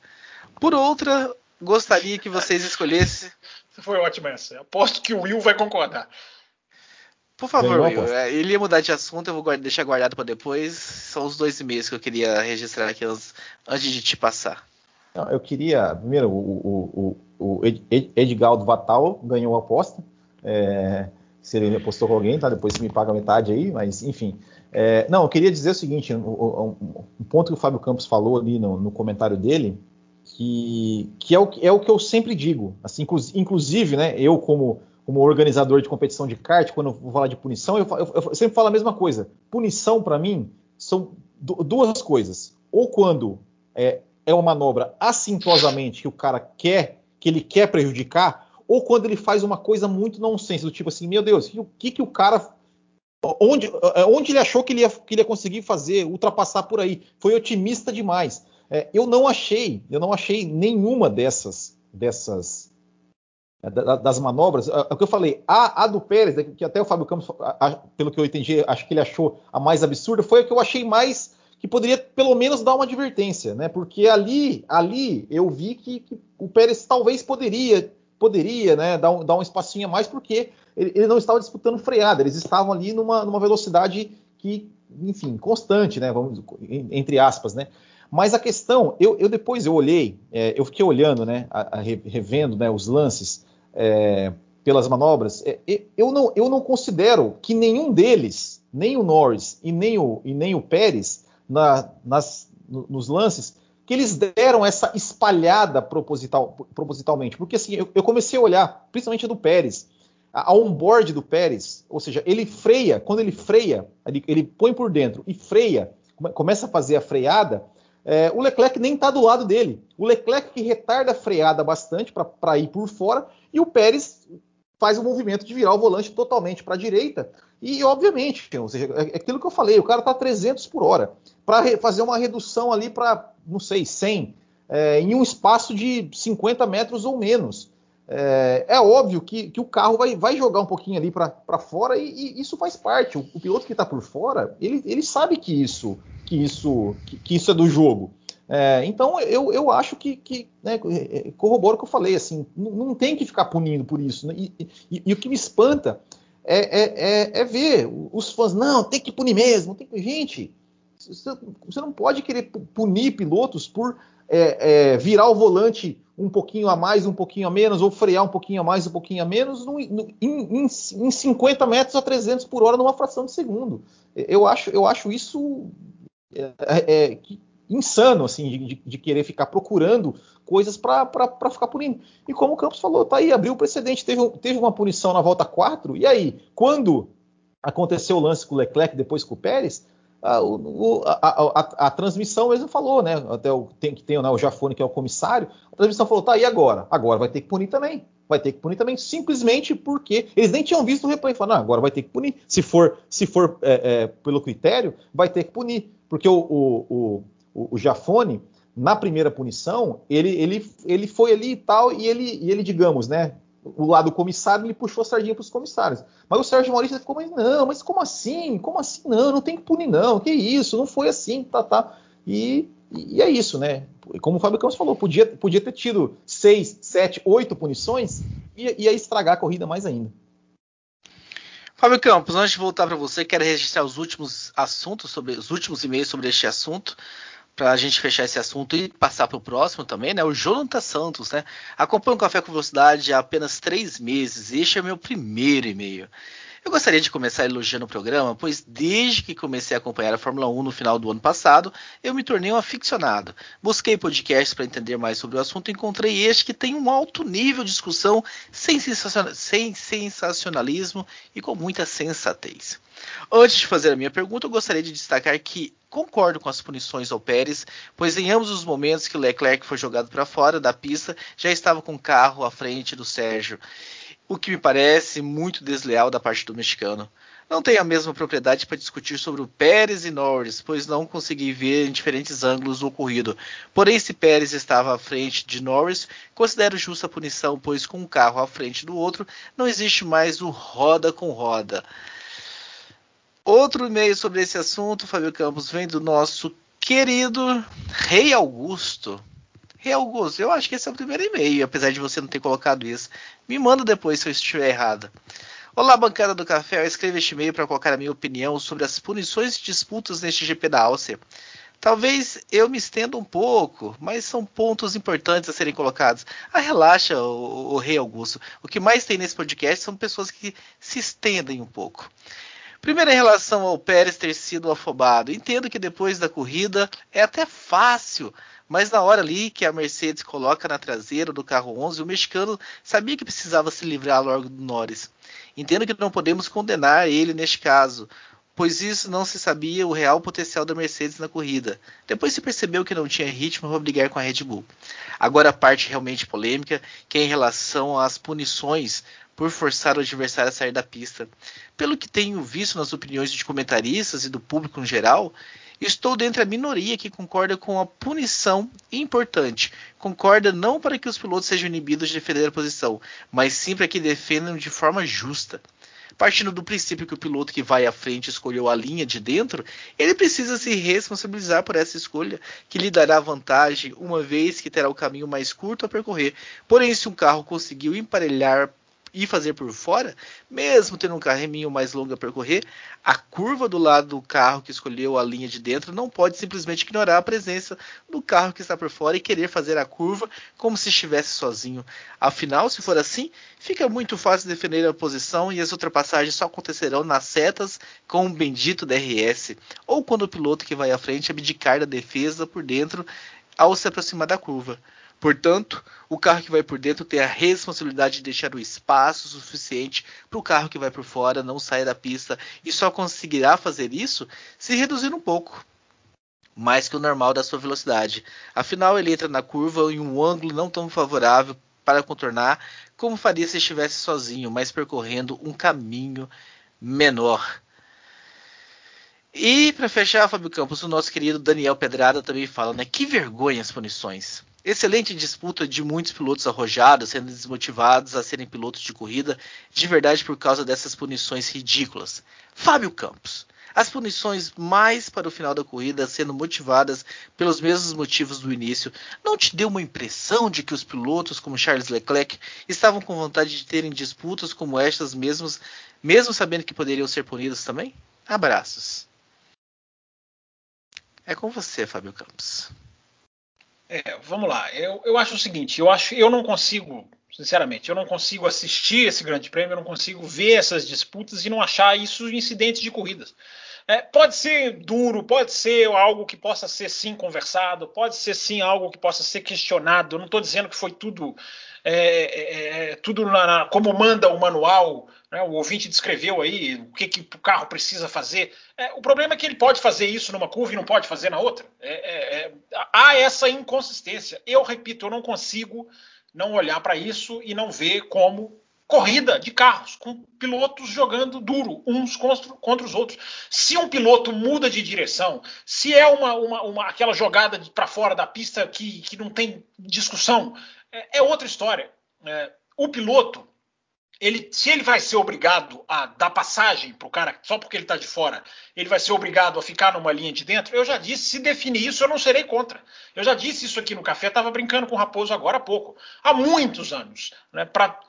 A: Por outra, gostaria que vocês escolhessem.
B: Foi ótima essa. Aposto que o Will vai concordar.
A: Por favor, Will. É, ele ia mudar de assunto, eu vou deixar guardado para depois. São os dois e-mails que eu queria registrar aqui antes de te passar.
C: Não, eu queria. Primeiro, o, o, o Edgaldo Vatal ganhou a aposta. É, se ele apostou com alguém, tá? Depois você me paga metade aí, mas enfim. É, não, eu queria dizer o seguinte: um, um, ponto que o Fábio Campos falou ali no, no comentário dele, que, que é, o, é o que eu sempre digo. Assim, inclusive, né, eu como, como organizador de competição de kart, quando eu vou falar de punição, eu, eu, eu sempre falo a mesma coisa. Punição, para mim, são duas coisas. Ou quando é, é uma manobra assintosamente que o cara quer, que ele quer prejudicar, ou quando ele faz uma coisa muito nonsense, do tipo assim, meu Deus, o que, que o cara. Onde, é, onde ele achou que ele, ia, que ele ia conseguir fazer, ultrapassar por aí? Foi otimista demais. É, eu não achei, eu não achei nenhuma dessas, dessas é, das manobras. É, é o que eu falei, a, a, do Pérez, que até o Fábio Campos, pelo que eu entendi, acho que ele achou a mais absurda, foi a que eu achei mais que poderia pelo menos dar uma advertência, né? Porque ali, ali eu vi que, que o Pérez talvez poderia poderia né, dar, um, dar um espacinho a mais, porque ele, ele, não estava disputando freada, eles estavam ali numa, numa velocidade que, enfim, constante, né, vamos, entre aspas, né. Mas a questão, eu, eu depois eu olhei, é, eu fiquei olhando, né, a, a, revendo né, os lances é, pelas manobras, é, eu, não, eu não considero que nenhum deles, nem o Norris e nem o, e nem o Pérez, na, nas, nos lances, que eles deram essa espalhada proposital, propositalmente. Porque assim, eu, eu, comecei a olhar, principalmente do Pérez, a, a onboard do Pérez, ou seja, ele freia, quando ele freia, ele, ele põe por dentro e freia, começa a fazer a freada, é, o Leclerc nem está do lado dele. O Leclerc que retarda a freada bastante para ir por fora, e o Pérez faz o movimento de virar o volante totalmente para a direita. E, obviamente, ou seja, é, é aquilo que eu falei, o cara está 300 por hora. Para fazer uma redução ali para não sei, 100, é, em um espaço de 50 metros ou menos. É, é óbvio que, que, o carro vai, vai, jogar um pouquinho ali para fora e, e, isso faz parte. O, o piloto que está por fora, ele, ele, sabe que isso, que isso, que, que isso é do jogo. É, então eu, eu acho que, que né, é, corroboro o que eu falei, assim, não, não tem que ficar punindo por isso. Né? E, e, o que me espanta é, é, é, é, ver os fãs, não, tem que punir mesmo, tem que. Gente, você não pode querer punir pilotos por é, é, virar o volante um pouquinho a mais, um pouquinho a menos, ou frear um pouquinho a mais, um pouquinho a menos, no, no, em, em, em 50 metros a 300 por hora numa fração de segundo. Eu acho, eu acho isso é, é, é insano, assim, de, de, querer ficar procurando coisas para ficar punindo. E como o Campos falou, tá aí, abriu o precedente, teve, teve uma punição na volta 4, e aí, quando aconteceu o lance com o Leclerc depois com o Pérez, a, a, a, a, transmissão mesmo falou, né? Até o tem que tem né, o Jafone, que é o comissário, a transmissão falou, tá, e agora? Agora vai ter que punir também. vai ter que punir também, simplesmente porque eles nem tinham visto o replay. Falaram, agora vai ter que punir. Se for, se for é, é, pelo critério, vai ter que punir. Porque o, o, o, o Jafone, na primeira punição, ele, ele, ele foi ali e tal, e ele, e ele digamos, né? O lado comissário, ele puxou a sardinha para os comissários. Mas o Sérgio Maurício ficou, mas não, mas como assim? Como assim? Não, não tem que punir, não. Que isso? Não foi assim, tá, tá. E, e é isso, né? Como o Fábio Campos falou, podia, podia ter tido seis, sete, oito punições e ia estragar a corrida mais ainda.
A: Fábio Campos, antes de voltar para você, quero registrar os últimos assuntos sobre os últimos e-mails sobre este assunto para a gente fechar esse assunto e passar para o próximo também, né? O Jonathan Santos, né? Acompanho o Café com Velocidade há apenas três meses. Este é meu primeiro e-mail. Eu gostaria de começar elogiando o programa, pois desde que comecei a acompanhar a Fórmula 1 no final do ano passado, eu me tornei um aficionado. Busquei podcasts para entender mais sobre o assunto e encontrei este que tem um alto nível de discussão, sem, sem sensacionalismo e com muita sensatez. Antes de fazer a minha pergunta, eu gostaria de destacar que concordo com as punições ao Pérez, pois em ambos os momentos que Leclerc foi jogado para fora da pista, já estava com o carro à frente do Sérgio o que me parece muito desleal da parte do mexicano. Não tenho a mesma propriedade para discutir sobre o Pérez e Norris, pois não consegui ver em diferentes ângulos o ocorrido. Porém, se Pérez estava à frente de Norris, considero justa a punição, pois com um carro à frente do outro, não existe mais o roda com roda. Outro e-mail sobre esse assunto, Fábio Campos, vem do nosso querido Rei Augusto. Augusto, eu acho que esse é o primeiro e-mail, apesar de você não ter colocado isso. Me manda depois se eu estiver errado. Olá, bancada do café. Eu escrevo este e-mail para colocar a minha opinião sobre as punições e disputas neste GP da Áustria. Talvez eu me estenda um pouco, mas são pontos importantes a serem colocados. Ah, relaxa, o, o Rei Augusto. O que mais tem nesse podcast são pessoas que se estendem um pouco. Primeiro, em relação ao Pérez ter sido afobado. Entendo que depois da corrida é até fácil mas na hora ali que a Mercedes coloca na traseira do carro 11, o mexicano sabia que precisava se livrar logo do Norris. Entendo que não podemos condenar ele neste caso, pois isso não se sabia o real potencial da Mercedes na corrida. Depois se percebeu que não tinha ritmo para brigar com a Red Bull. Agora a parte realmente polêmica, que é em relação às punições por forçar o adversário a sair da pista. Pelo que tenho visto nas opiniões de comentaristas e do público em geral, Estou dentro da minoria que concorda com a punição importante. Concorda não para que os pilotos sejam inibidos de defender a posição, mas sim para que defendam de forma justa. Partindo do princípio que o piloto que vai à frente escolheu a linha de dentro, ele precisa se responsabilizar por essa escolha, que lhe dará vantagem, uma vez que terá o caminho mais curto a percorrer. Porém, se um carro conseguiu emparelhar e fazer por fora, mesmo tendo um carreminho mais longo a percorrer, a curva do lado do carro que escolheu a linha de dentro não pode simplesmente ignorar a presença do carro que está por fora e querer fazer a curva como se estivesse sozinho. Afinal, se for assim, fica muito fácil defender a posição e as ultrapassagens só acontecerão nas setas com o bendito DRS, ou quando o piloto que vai à frente abdicar da defesa por dentro ao se aproximar da curva. Portanto, o carro que vai por dentro tem a responsabilidade de deixar o espaço suficiente para o carro que vai por fora não sair da pista e só conseguirá fazer isso se reduzir um pouco, mais que o normal da sua velocidade. Afinal, ele entra na curva em um ângulo não tão favorável para contornar como faria se estivesse sozinho, mas percorrendo um caminho menor. E para fechar, Fábio Campos, o nosso querido Daniel Pedrada também fala, né? Que vergonha as punições. Excelente disputa de muitos pilotos arrojados, sendo desmotivados a serem pilotos de corrida, de verdade por causa dessas punições ridículas. Fábio Campos. As punições mais para o final da corrida sendo motivadas pelos mesmos motivos do início, não te deu uma impressão de que os pilotos como Charles Leclerc estavam com vontade de terem disputas como estas mesmos, mesmo sabendo que poderiam ser punidos também? Abraços. É com você, Fábio Campos.
B: É, vamos lá. Eu, eu acho o seguinte, eu acho, eu não consigo, sinceramente, eu não consigo assistir esse Grande Prêmio, eu não consigo ver essas disputas e não achar isso incidentes de corridas. É, pode ser duro, pode ser algo que possa ser sim conversado, pode ser sim algo que possa ser questionado. Eu não estou dizendo que foi tudo é, é, é, tudo na, na, como manda o manual, né? o ouvinte descreveu aí o que, que o carro precisa fazer. É, o problema é que ele pode fazer isso numa curva e não pode fazer na outra. É, há essa inconsistência. Eu repito, eu não consigo não olhar para isso e não ver como corrida de carros, com pilotos jogando duro uns contra, os outros. Se um piloto muda de direção, se é uma, uma, uma aquela jogada para fora da pista que, que não tem discussão, é, é outra história. É, o piloto, ele, se ele vai ser obrigado a dar passagem para o cara só porque ele está de fora, ele vai ser obrigado a ficar numa linha de dentro. Eu já disse, se definir isso, eu não serei contra. Eu já disse isso aqui no café, estava brincando com o Raposo agora há pouco, há muitos anos. Né, pra,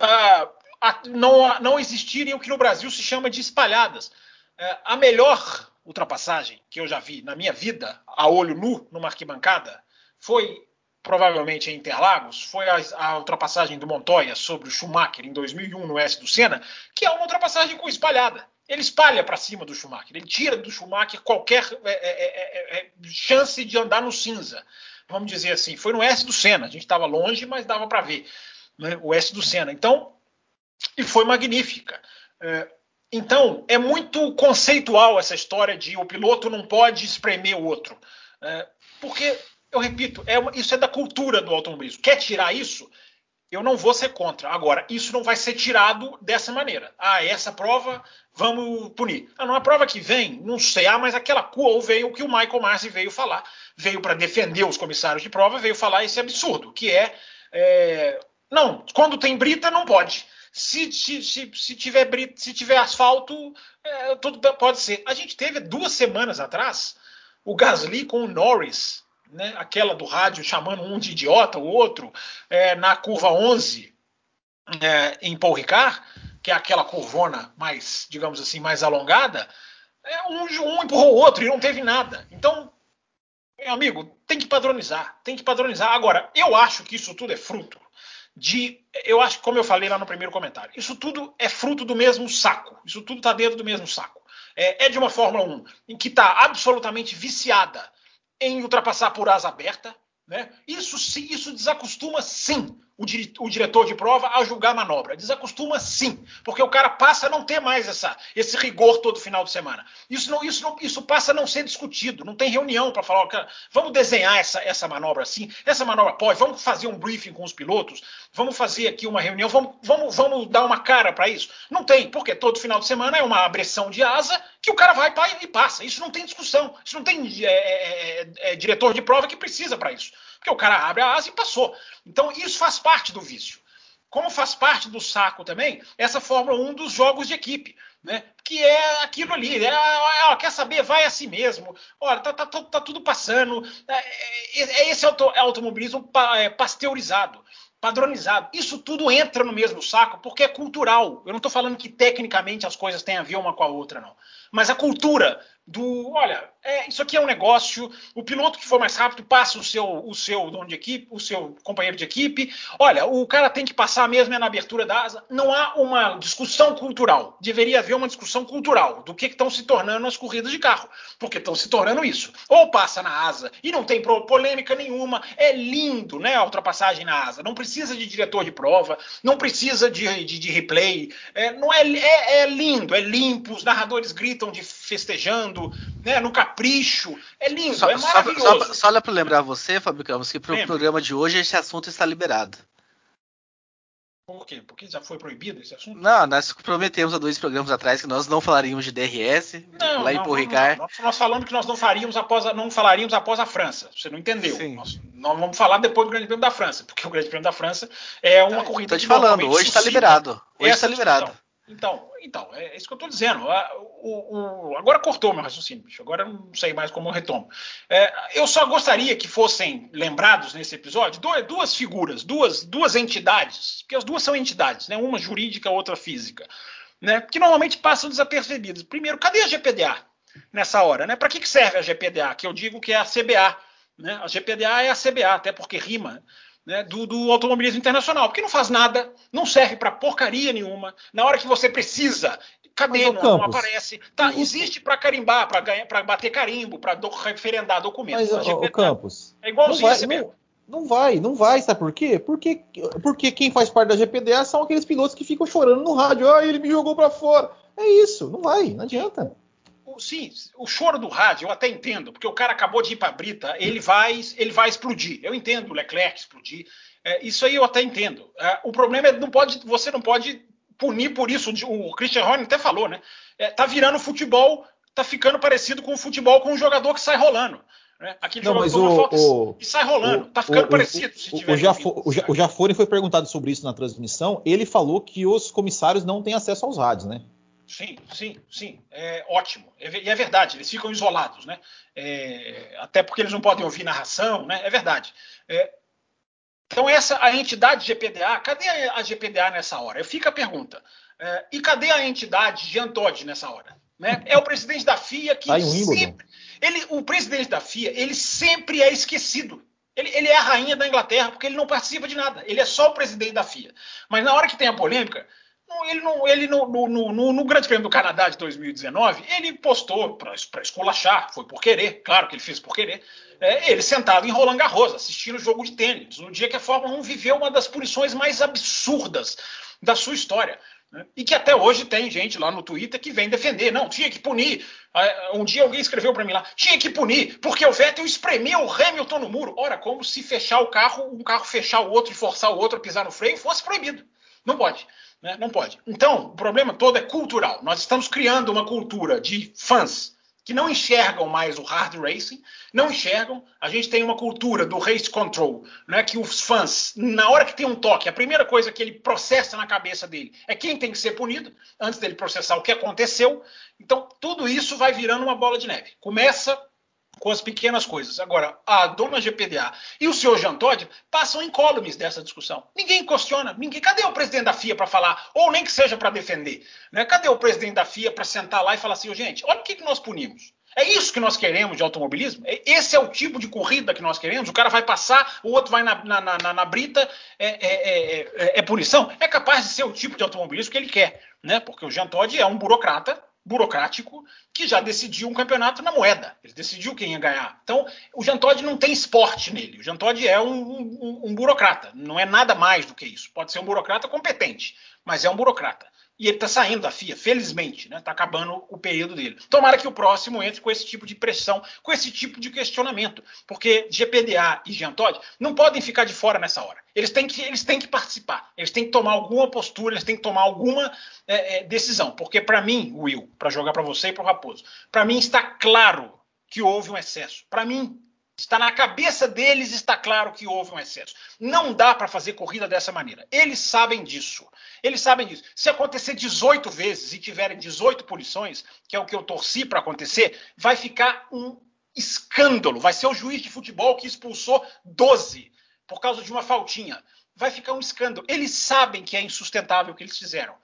B: a, não, não existirem o que no Brasil se chama de espalhadas. É, a melhor ultrapassagem que eu já vi na minha vida, a olho nu, numa arquibancada, foi provavelmente em Interlagos, foi a, a, ultrapassagem do Montoya sobre o Schumacher em 2001 no S do Senna, que é uma ultrapassagem com espalhada. Ele espalha para cima do Schumacher, ele tira do Schumacher qualquer é, é, é, é, chance de andar no cinza. Vamos dizer assim, foi no S do Senna, a gente estava longe, mas dava para ver né, o S do Senna. Então, e foi magnífica. É, então, é muito conceitual essa história de o piloto não pode espremer o outro. porque eu repito, é uma, isso é da cultura do automobilismo. Quer tirar isso? Eu não vou ser contra. Agora, isso não vai ser tirado dessa maneira. Ah, essa prova, vamos punir. Ah, não, a prova que vem, não sei. Ah, mas aquela ou veio o que o Michael Marcy veio falar. Veio para defender os comissários de prova, veio falar esse absurdo, que é, é não, quando tem brita, não pode. Se, se, se, se, tiver brita, se tiver asfalto, é, tudo pode ser. A gente teve duas semanas atrás o Gasly com o Norris né, aquela do rádio chamando um de idiota, o outro, é, na curva 11 é, em Paul Ricard, que é aquela curvona mais, digamos assim, mais alongada, é, um, um empurrou o outro e não teve nada. Então, meu amigo, tem que padronizar, tem que padronizar. Agora, eu acho que isso tudo é fruto de, eu acho, como eu falei lá no primeiro comentário, isso tudo é fruto do mesmo saco. Isso tudo está dentro do mesmo saco. É, é de uma Fórmula 1 em que está absolutamente viciada em ultrapassar por asa aberta. Né? Isso, isso desacostuma sim o, o, diretor de prova a julgar a manobra. Desacostuma sim, porque o cara passa a não ter mais essa, esse rigor todo final de semana. Isso, não, isso, não, isso passa a não ser discutido. Não tem reunião para falar, cara, vamos desenhar essa, essa manobra assim. Essa manobra pode, vamos fazer um briefing com os pilotos, vamos fazer aqui uma reunião, vamos, vamos, vamos dar uma cara para isso. Não tem, porque todo final de semana é uma abressão de asa que o cara vai e passa. Isso não tem discussão. Isso não tem é, é, é, é diretor de prova que precisa para isso. Porque o cara abre a asa e passou. Então, isso faz parte do vício. Como faz parte do saco também, essa Fórmula 1 dos jogos de equipe, né? Que é aquilo ali, é, é, quer saber, vai assim mesmo. Olha, tá, tá, tá, tá tudo passando. É, é, é esse auto, automobilismo pa, é, pasteurizado padronizado. Isso tudo entra no mesmo saco porque é cultural. Eu não estou falando que tecnicamente as coisas têm a ver uma com a outra, não. Mas a cultura do, olha, é, isso aqui é um negócio, o piloto que for mais rápido passa o seu, o seu dono de equipe, o seu companheiro de equipe. Olha, o cara tem que passar mesmo é na abertura da asa. Não há uma discussão cultural. Deveria haver uma discussão cultural do que estão se tornando as corridas de carro, porque estão se tornando isso. Ou passa na asa e não tem polêmica nenhuma. É lindo, né, a ultrapassagem na asa. Não precisa de diretor de prova, não precisa de, de, de replay. É, não é, é, é lindo, é limpo. Os narradores gritam de festejando, né, no capricho. É lindo, só, é maravilhoso. Só,
A: só, só para lembrar você, Fábio Campos, que para o programa de hoje esse assunto está liberado.
B: Por quê? Porque já foi proibido esse assunto?
A: Não, nós prometemos há dois programas atrás que nós não falaríamos de DRS.
B: Não, lá não, em Ricard. Nós, nós falamos que nós não faríamos após a, não falaríamos após a França. Você não entendeu? Nós, nós, vamos falar depois do Grande Prêmio da França, porque o Grande Prêmio da França é uma corrida.
A: Estou te falando, hoje está liberado. Hoje está liberado.
B: Então, então, é isso que eu estou dizendo. O, o, agora cortou meu raciocínio, bicho. Agora não sei mais como eu retomo. É, eu só gostaria que fossem lembrados nesse episódio duas figuras, duas, duas entidades, porque as duas são entidades, né? uma jurídica, outra física, né? que normalmente passam desapercebidas. Primeiro, cadê a GPDA nessa hora? Né? Para que, serve a GPDA? Que eu digo que é a CBA. Né? A GPDA é a CBA, até porque rima né, do, do, automobilismo internacional, porque não faz nada, não serve para porcaria nenhuma. Na hora que você precisa, cadê? Não, não, aparece. Tá, existe para carimbar, para ganhar, para bater carimbo, para do, referendar documentos.
C: Mas, o, Campos.
B: É igualzinho
C: não vai, não, não vai, não vai, sabe por quê? Porque, porque quem faz parte da GPDA são aqueles pilotos que ficam chorando no rádio. Ah, ele me jogou para fora. É isso, não vai, não adianta
B: sim, o choro do rádio eu até entendo, porque o cara acabou de ir para a brita, ele vai, ele vai explodir. Eu entendo o Leclerc explodir. É, isso aí eu até entendo. É, o problema é não pode, você não pode punir por isso. O Christian Horner até falou, né? É, tá virando futebol, tá ficando parecido com o futebol com um jogador que sai rolando. Né? Aquele
C: não,
B: mas
C: o, o,
B: e sai rolando. O, tá ficando
C: o,
B: parecido.
C: Se tiver o, Jafo, o Jafone foi perguntado sobre isso na transmissão. Ele falou que os comissários não têm acesso aos rádios, né?
B: Sim, sim, sim. É ótimo. E é verdade, eles ficam isolados, né? É, até porque eles não podem ouvir narração, né? É verdade. É, então, essa a entidade GPDA, cadê a GPDA nessa hora? Fica a pergunta. É, e cadê a entidade Giantod nessa hora? Né? É o presidente da FIA que
C: tá
B: sempre, ele, o presidente da FIA, ele sempre é esquecido. Ele, ele, é a rainha da Inglaterra porque ele não participa de nada. Ele é só o presidente da FIA. Mas na hora que tem a polêmica, ele, não, ele no, no, no, no, Grande Prêmio do Canadá de 2019, ele postou para esculachar, foi por querer, claro que ele fez por querer, é, ele sentado em Roland Garros, assistindo o jogo de tênis, no dia que a Fórmula 1 viveu uma das punições mais absurdas da sua história. Né? E que até hoje tem gente lá no Twitter que vem defender. Não, tinha que punir. Ah, um dia alguém escreveu para mim lá, tinha que punir, porque o Vettel espremeu o Hamilton no muro. Ora, como se fechar o carro, um carro fechar o outro e forçar o outro a pisar no freio fosse proibido. Não pode. Né? Não pode. Então, o problema todo é cultural. Nós estamos criando uma cultura de fãs que não enxergam mais o hard racing, não enxergam. A gente tem uma cultura do race control, né, que os fãs, na hora que tem um toque, a primeira coisa que ele processa na cabeça dele é quem tem que ser punido, antes dele processar o que aconteceu. Então, tudo isso vai virando uma bola de neve. Começa com as pequenas coisas. Agora, a dona GPDA e o senhor Jean Todt passam incólumes dessa discussão. Ninguém questiona, ninguém. Cadê o presidente da FIA para falar? Ou nem que seja para defender. Né? Cadê o presidente da FIA para sentar lá e falar assim, gente, olha o que, que nós punimos. É isso que nós queremos de automobilismo? É, esse é o tipo de corrida que nós queremos? O cara vai passar, o outro vai na, na, na, na brita, é, é, é, é, punição? É capaz de ser o tipo de automobilismo que ele quer, né? Porque o Jean Todt é um burocrata burocrático que já decidiu um campeonato na moeda. Ele decidiu quem ia ganhar. Então, o Jean Todt não tem esporte nele. O Jean Todt é um, um, um, burocrata. Não é nada mais do que isso. Pode ser um burocrata competente, mas é um burocrata. E ele está saindo da FIA, felizmente, né? Está acabando o período dele. Tomara que o próximo entre com esse tipo de pressão, com esse tipo de questionamento, porque GPDA e Jean Todt não podem ficar de fora nessa hora. Eles têm que, eles têm que participar, eles têm que tomar alguma postura, eles têm que tomar alguma é, é, decisão. Porque para mim, Will, para jogar para você e para o Raposo, para mim está claro que houve um excesso. Para mim Está na cabeça deles, está claro que houve um excesso. Não dá para fazer corrida dessa maneira. Eles sabem disso. Eles sabem disso. Se acontecer 18 vezes e tiverem 18 punições, que é o que eu torci para acontecer, vai ficar um escândalo. Vai ser o juiz de futebol que expulsou 12 por causa de uma faltinha. Vai ficar um escândalo. Eles sabem que é insustentável o que eles fizeram.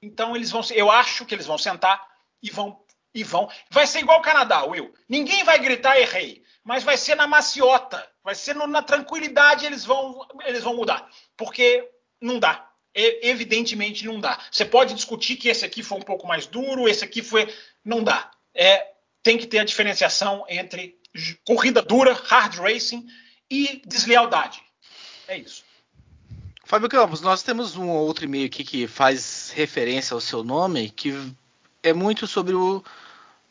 B: Então eles vão, eu acho que eles vão sentar e vão e vão. Vai ser igual o Canadá, Will. Ninguém vai gritar errei mas vai ser na maciota, vai ser no, na tranquilidade eles vão, eles vão mudar, porque não dá. E, evidentemente não dá. Você pode discutir que esse aqui foi um pouco mais duro, esse aqui foi. Não dá. É, tem que ter a diferenciação entre corrida dura, hard racing e deslealdade. É isso.
A: Fábio Campos, nós temos um outro e-mail aqui que faz referência ao seu nome, que é muito sobre o,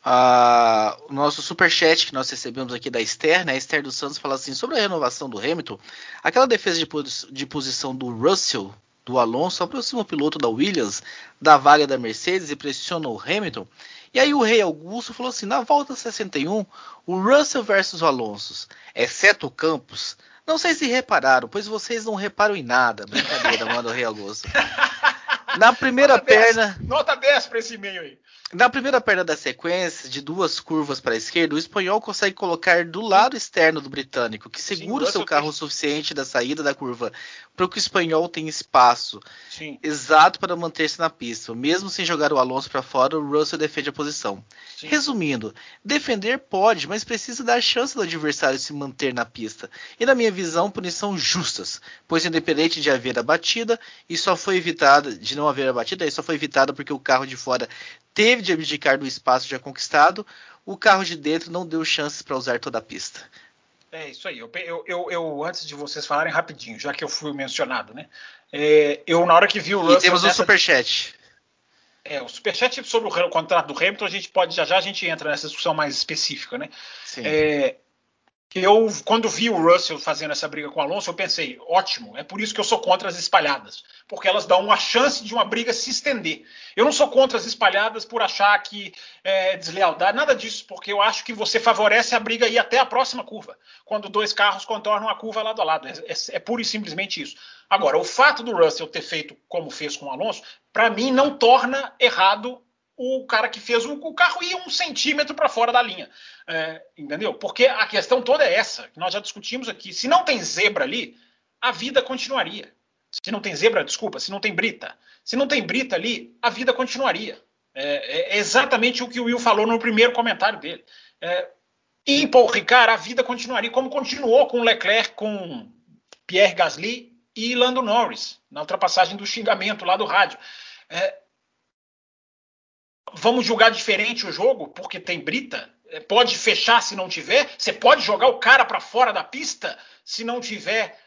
A: O nosso superchat que nós recebemos aqui da Esther, né? A Esther dos Santos fala assim: sobre a renovação do Hamilton, aquela defesa de, pos de posição do Russell, do Alonso, aproxima o piloto da Williams da vaga da Mercedes e pressiona o Hamilton. E aí o Rei Augusto falou assim: na volta 61, o Russell versus o Alonso, exceto o Campos. Não sei se repararam, pois vocês não reparam em nada. Brincadeira, manda o Rei Augusto. Na primeira
B: nota
A: perna.
B: 10, nota 10 para esse e-mail aí.
A: Na primeira perna da sequência, de duas curvas para a esquerda, o espanhol consegue colocar do lado externo do britânico, que segura Sim, o seu carro o suficiente da saída da curva para que o espanhol tenha espaço Sim. exato para manter-se na pista. Mesmo sem jogar o Alonso para fora, o Russell defende a posição. Sim. Resumindo, defender pode, mas precisa dar chance do adversário se manter na pista. E na minha visão, punição justas, pois independente de haver a batida, e só foi evitada, de não haver a batida, e só foi evitada porque o carro de fora teve de abdicar do espaço já conquistado, o carro de dentro não deu chances para usar toda a pista.
B: É isso aí. Eu, eu, eu, antes de vocês falarem rapidinho, já que eu fui mencionado, né? É, eu, na hora que vi o
A: Russell. E temos o nessa... superchat.
B: É, o superchat sobre o contrato do Hamilton, a gente pode, já já a gente entra nessa discussão mais específica, né? Sim. É, eu, quando vi o Russell fazendo essa briga com o Alonso, eu pensei, ótimo, é por isso que eu sou contra as espalhadas, porque elas dão uma chance de uma briga se estender. Eu não sou contra as espalhadas por achar que é deslealdade, nada disso, porque eu acho que você favorece a briga ir até a próxima curva, quando dois carros contornam a curva lado a lado. É, é, é pura e simplesmente isso. Agora, o fato do Russell ter feito como fez com o Alonso, para mim não torna errado o cara que fez o, carro ir um centímetro para fora da linha. É, entendeu? Porque a questão toda é essa, que nós já discutimos aqui. Se não tem zebra ali, a vida continuaria. Se não tem zebra, desculpa, se não tem brita. Se não tem brita ali, a vida continuaria. É, é exatamente o que o Will falou no primeiro comentário dele. É, e em Paul Ricard, a vida continuaria, como continuou com Leclerc, com Pierre Gasly e Lando Norris, na ultrapassagem do xingamento lá do rádio. É, vamos julgar diferente o jogo porque tem brita? É, pode fechar se não tiver? Você pode jogar o cara para fora da pista se não tiver?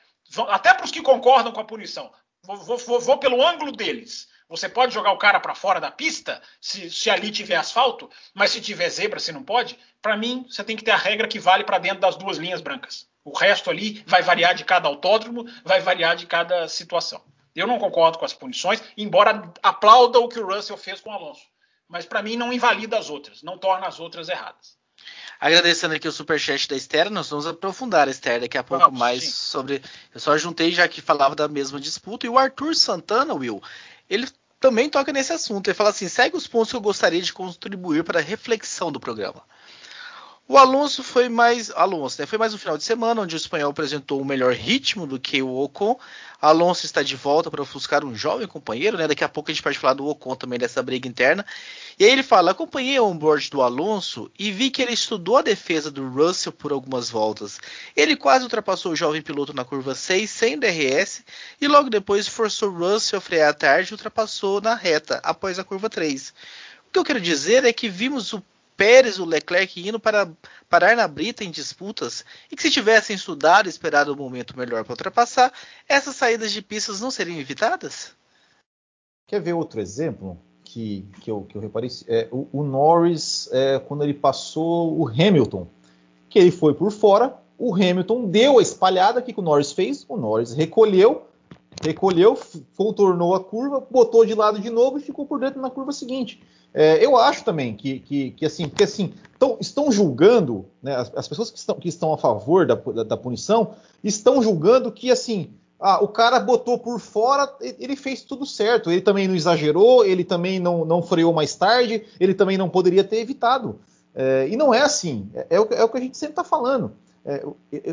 B: Até para os que concordam com a punição. Vou, vou, vou, pelo ângulo deles. Você pode jogar o cara para fora da pista se, se, ali tiver asfalto, mas se tiver zebra, você não pode? Para mim, você tem que ter a regra que vale para dentro das duas linhas brancas. O resto ali vai variar de cada autódromo, vai variar de cada situação. Eu não concordo com as punições, embora aplauda o que o Russell fez com o Alonso mas para mim não invalida as outras, não torna as outras erradas.
A: Agradecendo aqui o superchat da Esther, nós vamos aprofundar a Esther daqui a pouco vamos, mais sim. sobre. Eu só juntei já que falava da mesma disputa. E o Arthur Santana, Will, ele também toca nesse assunto. Ele fala assim: segue os pontos que eu gostaria de contribuir para a reflexão do programa. O Alonso foi mais Alonso, né? Foi mais um final de semana onde o espanhol apresentou um melhor ritmo do que o Ocon. Alonso está de volta para ofuscar um jovem companheiro, né? Daqui a pouco a gente pode falar do Ocon também dessa briga interna. E aí ele fala: acompanhei o onboard do Alonso e vi que ele estudou a defesa do Russell por algumas voltas. Ele quase ultrapassou o jovem piloto na curva 6 sem DRS e logo depois forçou Russell a frear tarde e ultrapassou na reta após a curva 3. O que eu quero dizer é que vimos o Pérez e o Leclerc indo para parar na brita em disputas e que se tivessem estudado e esperado o um momento melhor para ultrapassar, essas saídas de pistas não seriam evitadas?
C: Quer ver outro exemplo que, que, eu, que eu reparei? É, o, o Norris, é, quando ele passou o Hamilton, que ele foi por fora, o Hamilton deu a espalhada, que o Norris fez? O Norris recolheu, recolheu, contornou a curva, botou de lado de novo e ficou por dentro na curva seguinte. É, eu acho também que, que, que, assim, porque assim, tão, estão julgando, né, as, as, pessoas que estão, que estão a favor da, da, da, punição estão julgando que assim, ah, o cara botou por fora, ele fez tudo certo, ele também não exagerou, ele também não, não freou mais tarde, ele também não poderia ter evitado. É, e não é assim, é, é, o, é, o, que a gente sempre está falando. É,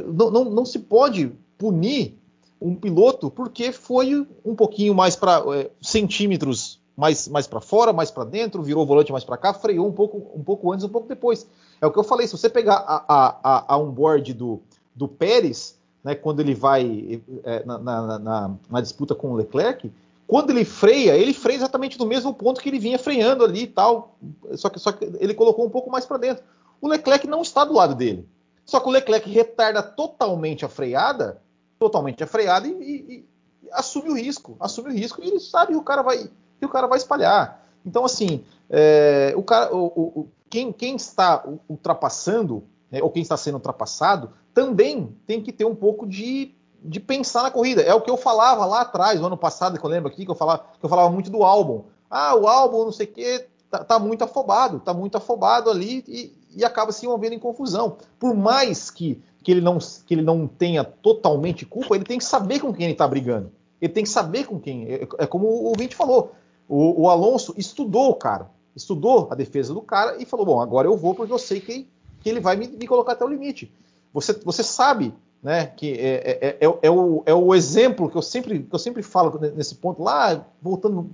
C: não, não, não se pode punir um piloto porque foi um pouquinho mais para é, centímetros mais, mais para fora, mais para dentro, virou o volante mais para cá, freou um pouco, um pouco antes, um pouco depois. É o que eu falei, se você pegar a, a, a, onboard do, do Pérez, né, quando ele vai é, na, na, na, na, disputa com o Leclerc, quando ele freia, ele freia exatamente do mesmo ponto que ele vinha freando ali e tal, só que, só que ele colocou um pouco mais para dentro. O Leclerc não está do lado dele. Só que o Leclerc retarda totalmente a freada, totalmente a freada e, e, e assume o risco, assume o risco e ele sabe que o cara vai e o cara vai espalhar. Então, assim, é, o cara, o, o, quem, quem, está ultrapassando, né, ou quem está sendo ultrapassado, também tem que ter um pouco de, de pensar na corrida. É o que eu falava lá atrás, no ano passado, que eu lembro aqui, que eu falava, que eu falava muito do álbum. Ah, o álbum, não sei o quê, tá, tá, muito afobado, tá muito afobado ali e, e acaba se envolvendo em confusão. Por mais que, que, ele não, que ele não tenha totalmente culpa, ele tem que saber com quem ele está brigando. Ele tem que saber com quem. É, é como o ouvinte falou. O, o, Alonso estudou o cara, estudou a defesa do cara e falou: bom, agora eu vou porque eu sei que, que ele vai me, me colocar até o limite. Você, você sabe né, que é, é, é, é, o, é o exemplo que eu, sempre, que eu sempre falo nesse ponto, lá, voltando,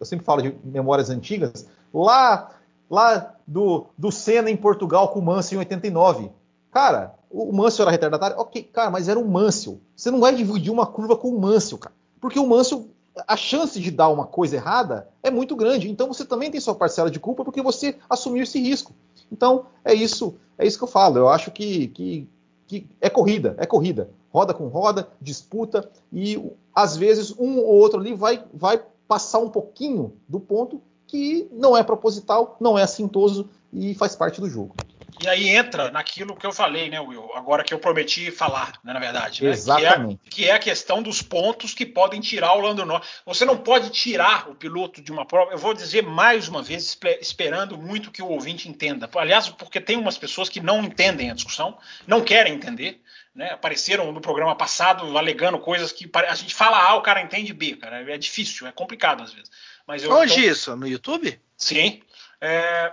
C: eu sempre falo de memórias antigas, lá, lá do, do Senna em Portugal com o Mansell em 89. Cara, o Mansell era retardatário? Ok, cara, mas era um Mansell. Você não vai dividir uma curva com o Mansell, cara. Porque o Mansell a chance de dar uma coisa errada é muito grande. Então você também tem sua parcela de culpa porque você assumiu esse risco. Então é isso, é isso que eu falo. Eu acho que, que, que é corrida, é corrida. Roda com roda, disputa e às vezes um ou outro ali vai, vai passar um pouquinho do ponto que não é proposital, não é assintoso e faz parte do jogo.
B: E aí entra naquilo que eu falei, né, Will? Agora que eu prometi falar, né, na verdade.
C: Né? Exatamente.
B: Que é, que é, a questão dos pontos que podem tirar o Lando Norris. Você não pode tirar o piloto de uma prova. Eu vou dizer mais uma vez, esperando muito que o ouvinte entenda. Aliás, porque tem umas pessoas que não entendem a discussão, não querem entender. Né? Apareceram no programa passado alegando coisas que a gente fala A, o cara entende B, cara. É difícil, é complicado às vezes.
A: Mas eu, Onde então, isso? No YouTube?
B: Sim. É,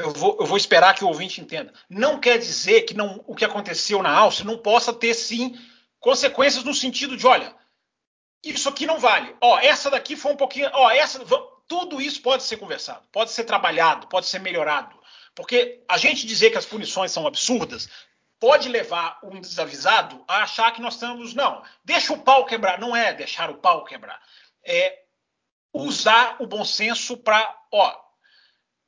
B: eu vou, eu vou, esperar que o ouvinte entenda. Não quer dizer que não, o que aconteceu na Áustria não possa ter, sim, consequências no sentido de, olha, isso aqui não vale. Ó, essa daqui foi um pouquinho. Ó, essa. Tudo isso pode ser conversado, pode ser trabalhado, pode ser melhorado. Porque a gente dizer que as punições são absurdas pode levar um desavisado a achar que nós estamos. Não, deixa o pau quebrar. Não é deixar o pau quebrar. É usar o bom senso para. Ó,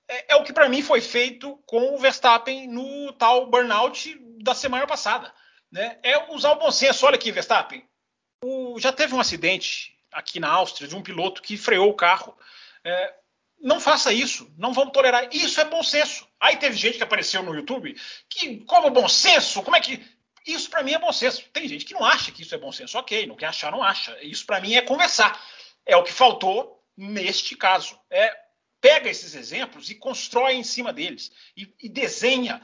B: é, é o que para mim foi feito com o Verstappen no tal burnout da semana passada. Né? É usar o bom senso. Olha aqui, Verstappen. O, já teve um acidente aqui na Áustria de um piloto que freou o carro. É, não faça isso, não vamos tolerar. Isso é bom senso. Aí teve gente que apareceu no YouTube que, como bom senso, como é que. Isso para mim é bom senso. Tem gente que não acha que isso é bom senso. Ok, não quer achar, não acha. Isso para mim é conversar. É o que faltou neste caso. É pega esses exemplos e constrói em cima deles e, e desenha.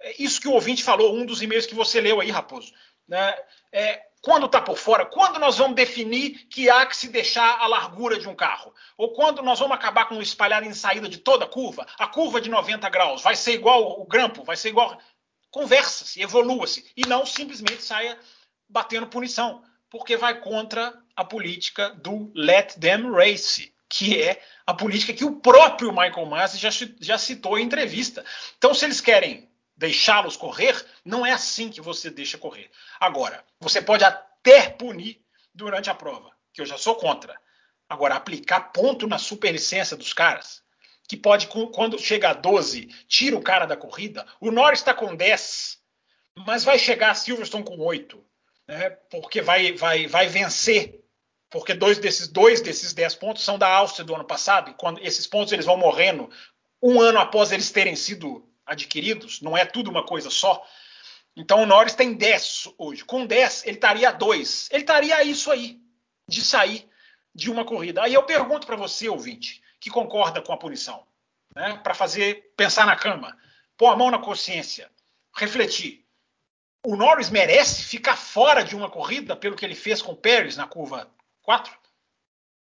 B: É isso que o ouvinte falou, um dos e-mails que você leu aí, Raposo. Né? É, quando está por fora, quando nós vamos definir que há que se deixar a largura de um carro? Ou quando nós vamos acabar com o espalhar em saída de toda a curva? A curva de 90 graus vai ser igual o grampo? Vai ser igual. Conversa-se, evolua-se e não simplesmente saia batendo punição, porque vai contra a política do let them race que é a política que o próprio Michael Masi já, já citou em entrevista. Então, se eles querem deixá-los correr, não é assim que você deixa correr. Agora, você pode até punir durante a prova, que eu já sou contra. Agora, aplicar ponto na superlicença dos caras, que pode, quando chega a 12, tira o cara da corrida. O Norris está com 10, mas vai chegar a Silverstone com 8, né? porque vai, vai, vai vencer porque dois desses dois desses dez pontos são da Áustria do ano passado, e quando esses pontos eles vão morrendo um ano após eles terem sido adquiridos, não é tudo uma coisa só. Então o Norris tem 10 hoje. Com 10, ele estaria a 2. Ele estaria a isso aí, de sair de uma corrida. Aí eu pergunto para você, ouvinte, que concorda com a punição, né, para fazer pensar na cama, pôr a mão na consciência, refletir. O Norris merece ficar fora de uma corrida pelo que ele fez com o Pérez na curva Quatro?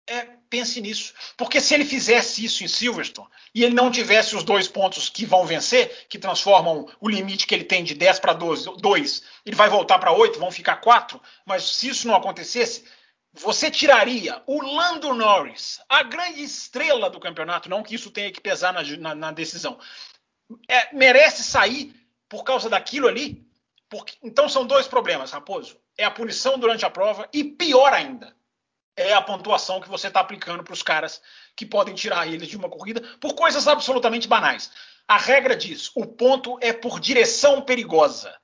B: É, pense nisso. Porque se ele fizesse isso em Silverstone e ele não tivesse os dois pontos que vão vencer, que transformam o limite que ele tem de 10 para 12, 2, ele vai voltar para 8, vão ficar 4, mas se isso não acontecesse, você tiraria o Lando Norris, a grande estrela do campeonato, não que isso tenha que pesar na, na, na decisão, é, merece sair por causa daquilo ali? Porque, então são dois problemas, Raposo. É a punição durante a prova e pior ainda, é a pontuação que você está aplicando para os caras que podem tirar eles de uma corrida por coisas absolutamente banais. A regra diz: o ponto é por direção perigosa.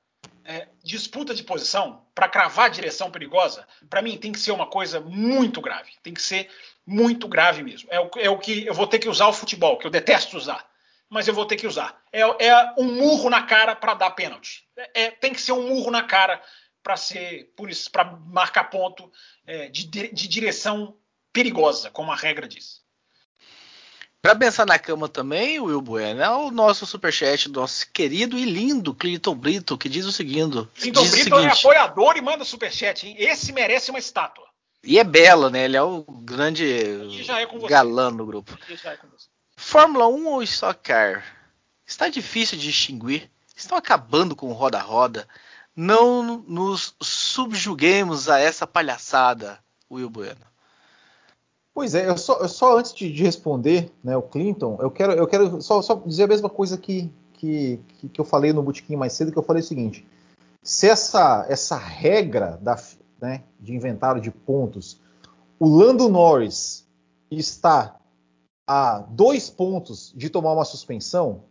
B: É, disputa de posição para cravar direção perigosa, para mim tem que ser uma coisa muito grave. Tem que ser muito grave mesmo. É o, é o, que eu vou ter que usar o futebol, que eu detesto usar, mas eu vou ter que usar. É, é um murro na cara para dar pênalti. É, é, tem que ser um murro na cara para ser para marcar ponto é, de, de direção perigosa, como a regra diz.
A: Para pensar na cama também, Will Bueno, é o nosso superchat do nosso querido e lindo Clinton Brito, que diz o seguinte.
B: Clinton Brito é apoiador e manda superchat, hein? Esse merece uma estátua.
A: E é belo, né? Ele é o grande é galã do grupo. É Fórmula 1 ou Stock Car? Está difícil de distinguir. Estão acabando com o roda-roda. Não nos subjuguemos a essa palhaçada, Will Bueno.
C: Pois é, eu só, eu só antes de, de, responder, né, o Clinton, eu quero, eu quero só, só dizer a mesma coisa que, que, que, eu falei no botequim mais cedo, que eu falei o seguinte: se essa, essa regra da, né, de inventário de pontos, o Lando Norris está a dois pontos de tomar uma suspensão,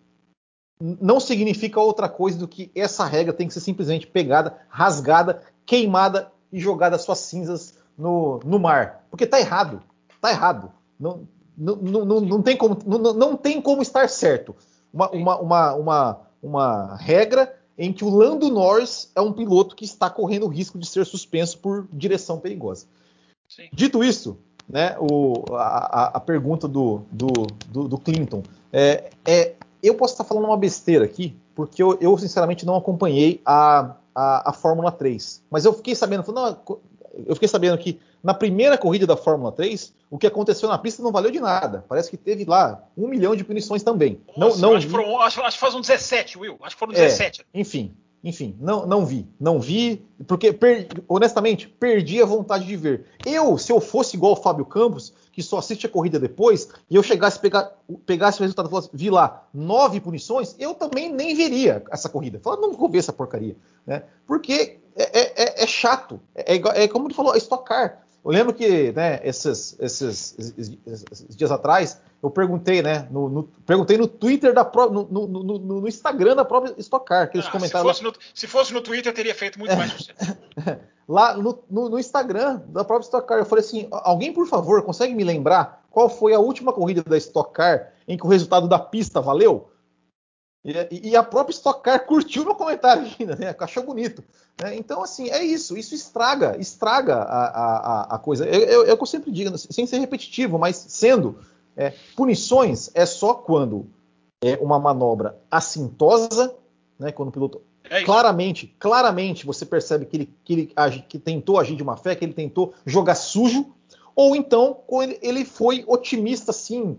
C: não significa outra coisa do que essa regra tem que ser simplesmente pegada, rasgada, queimada e jogada suas cinzas no, no mar. Porque tá errado. Tá errado. Não, não, não, não, tem, como, não, não tem como estar certo. Uma, uma, uma, uma, uma regra em que o Lando Norris é um piloto que está correndo o risco de ser suspenso por direção perigosa. Sim. Dito isso, né, o, a, a, pergunta do, do, do, do Clinton é, é, eu posso estar falando uma besteira aqui, porque eu, eu sinceramente não acompanhei a, a, a, Fórmula 3, mas eu fiquei sabendo, eu fiquei sabendo que na primeira corrida da Fórmula 3, o que aconteceu na pista não valeu de nada. Parece que teve lá um milhão de punições também.
B: Nossa, não, não acho, vi... foram, acho, acho, que foram 17, Will. Acho que foram 17.
C: É, enfim, enfim, não, não vi. Não vi, porque, per, honestamente, perdi a vontade de ver. Eu, se eu fosse igual o Fábio Campos, que só assiste a corrida depois, e eu chegasse pegar, pegasse o resultado e falasse, vi lá nove punições, eu também nem veria essa corrida. Fala, não vou ver essa porcaria. Né? Porque é, é, é, é chato. É, é, como ele falou, é estocar. Eu lembro que, né, esses, esses, esses, dias atrás, eu perguntei, né, no, no perguntei no Twitter da pro, no, no, no, Instagram da própria Stock Car, que eles ah, comentaram.
B: Se fosse, se fosse, no, Twitter, teria feito muito mais
C: lá no, Instagram da própria Stock Car, eu falei assim: alguém, por favor, consegue me lembrar qual foi a última corrida da Stock Car em que o resultado da pista valeu? E, e, a própria Stock Car curtiu no comentário ainda, né? Achou bonito. Né? Então, assim, é isso. Isso estraga, estraga a, a, a coisa. É, é, é o que eu sempre digo, sem ser repetitivo, mas sendo. É, punições é só quando é uma manobra assintosa, né? Quando o piloto é claramente, claramente você percebe que ele, que ele que tentou agir de má fé, que ele tentou jogar sujo, ou então ele, ele foi otimista, assim,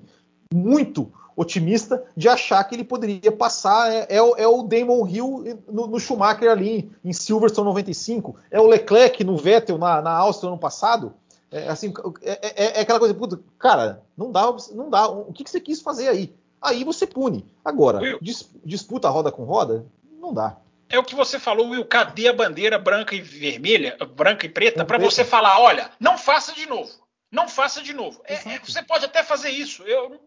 C: muito otimista de achar que ele poderia passar. É, é, o, é o, Damon Hill no, no, Schumacher ali em Silverstone 95, é o Leclerc no Vettel na, na Áustria ano passado. É, assim, é, é, é aquela coisa, puta, cara, não dá, não dá. O que, que você quis fazer aí? Aí você pune. Agora, dis, disputa roda com roda, não dá.
B: É o que você falou, Will. Cadê a bandeira branca e vermelha, branca e preta, para você falar, olha, não faça de novo. Não faça de novo. É, é, você pode até fazer isso. Eu,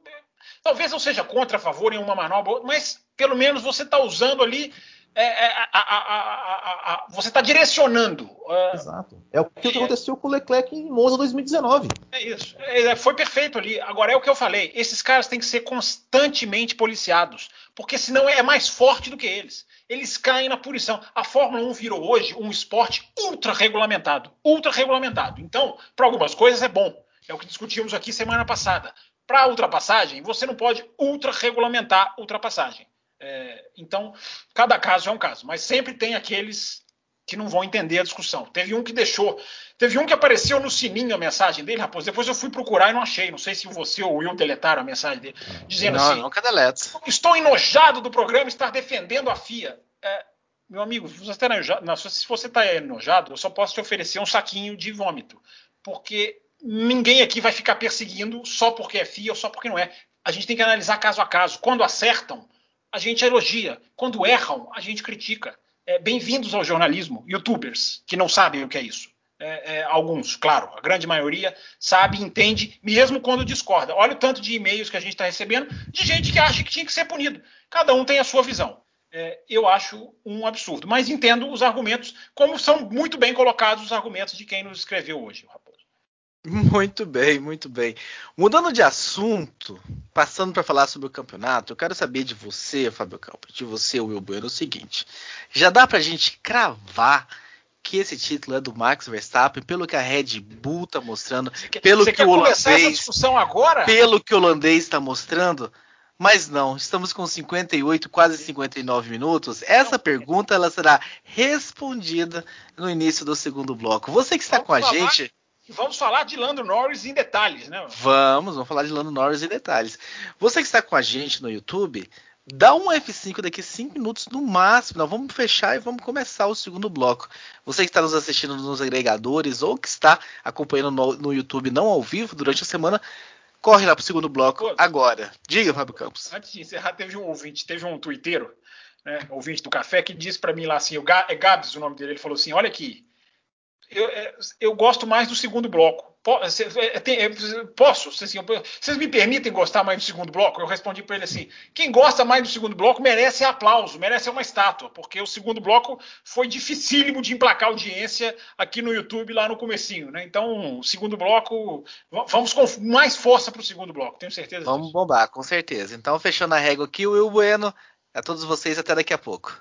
B: Talvez eu seja contra, a favor em uma manobra, mas pelo menos você está usando ali. É, é, a, a, a, você está direcionando.
C: É. Exato. É o que aconteceu com o Leclerc em Monza 2019.
B: É isso. É, foi perfeito ali. Agora é o que eu falei. Esses caras têm que ser constantemente policiados, porque senão é mais forte do que eles. Eles caem na punição. A Fórmula 1 virou hoje um esporte ultra regulamentado. Ultra regulamentado. Então, para algumas coisas é bom. É o que discutimos aqui semana passada. Para ultrapassagem, você não pode ultra-regulamentar ultrapassagem. É, então, cada caso é um caso, mas sempre tem aqueles que não vão entender a discussão. Teve um que deixou, teve um que apareceu no sininho a mensagem dele, Raposo. Depois eu fui procurar e não achei. Não sei se você ou eu deletaram a mensagem dele, dizendo não, assim:
A: nunca deleto.
B: Estou enojado do programa estar defendendo a FIA. É, meu amigo, se você está enojado, se você está enojado, eu só posso te oferecer um saquinho de vômito, porque ninguém aqui vai ficar perseguindo só porque é FIA ou só porque não é. A gente tem que analisar caso a caso. Quando acertam, a gente elogia. Quando erram, a gente critica. É, Bem-vindos ao jornalismo, youtubers que não sabem o que é isso. É, é, alguns, claro, a grande maioria sabe, entende, mesmo quando discorda. Olha o tanto de e-mails que a gente está recebendo de gente que acha que tinha que ser punido. Cada um tem a sua visão. É, eu acho um absurdo, mas entendo os argumentos, como são muito bem colocados os argumentos de quem nos escreveu hoje, Raposo.
A: Muito bem, muito bem. Mudando de assunto, passando para falar sobre o campeonato, eu quero saber de você, Fábio Campos, de você, Will Bueno, o seguinte: já dá para a gente cravar que esse título é do Max Verstappen, pelo que a Red Bull está mostrando, quer, pelo que o holandês, pelo que o holandês está mostrando? Mas não, estamos com 58, quase 59 minutos. Essa pergunta ela será respondida no início do segundo bloco. Você que está Vamos com a falar. Gente
B: vamos falar de Lando Norris em detalhes, né?
A: Vamos, vamos falar de Lando Norris em detalhes. Você que está com a gente no YouTube, dá um F5 daqui 5 minutos no máximo. Nós vamos fechar e vamos começar o segundo bloco. Você que está nos assistindo nos agregadores ou que está acompanhando no, no YouTube não ao vivo durante a semana, corre lá para o segundo bloco Pô, agora. Diga, Fábio Campos.
B: Antes de encerrar, teve um ouvinte, teve um twitteiro, né, ouvinte do café, que disse para mim lá assim, o é Gabs o nome dele, ele falou assim, olha aqui, eu, é, eu gosto mais do segundo bloco. É, posso? Assim, vocês me permitem gostar mais do segundo bloco? Eu respondi para ele assim: quem gosta mais do segundo bloco merece aplauso, merece uma estátua, porque o segundo bloco foi dificílimo de emplacar audiência aqui no YouTube lá no comecinho, né? Então, o segundo bloco, vamos com mais força para o segundo bloco, tenho certeza.
A: Vamos disso. bombar, com certeza. Então, fechando a régua aqui, o Will Bueno A todos vocês, até daqui a pouco.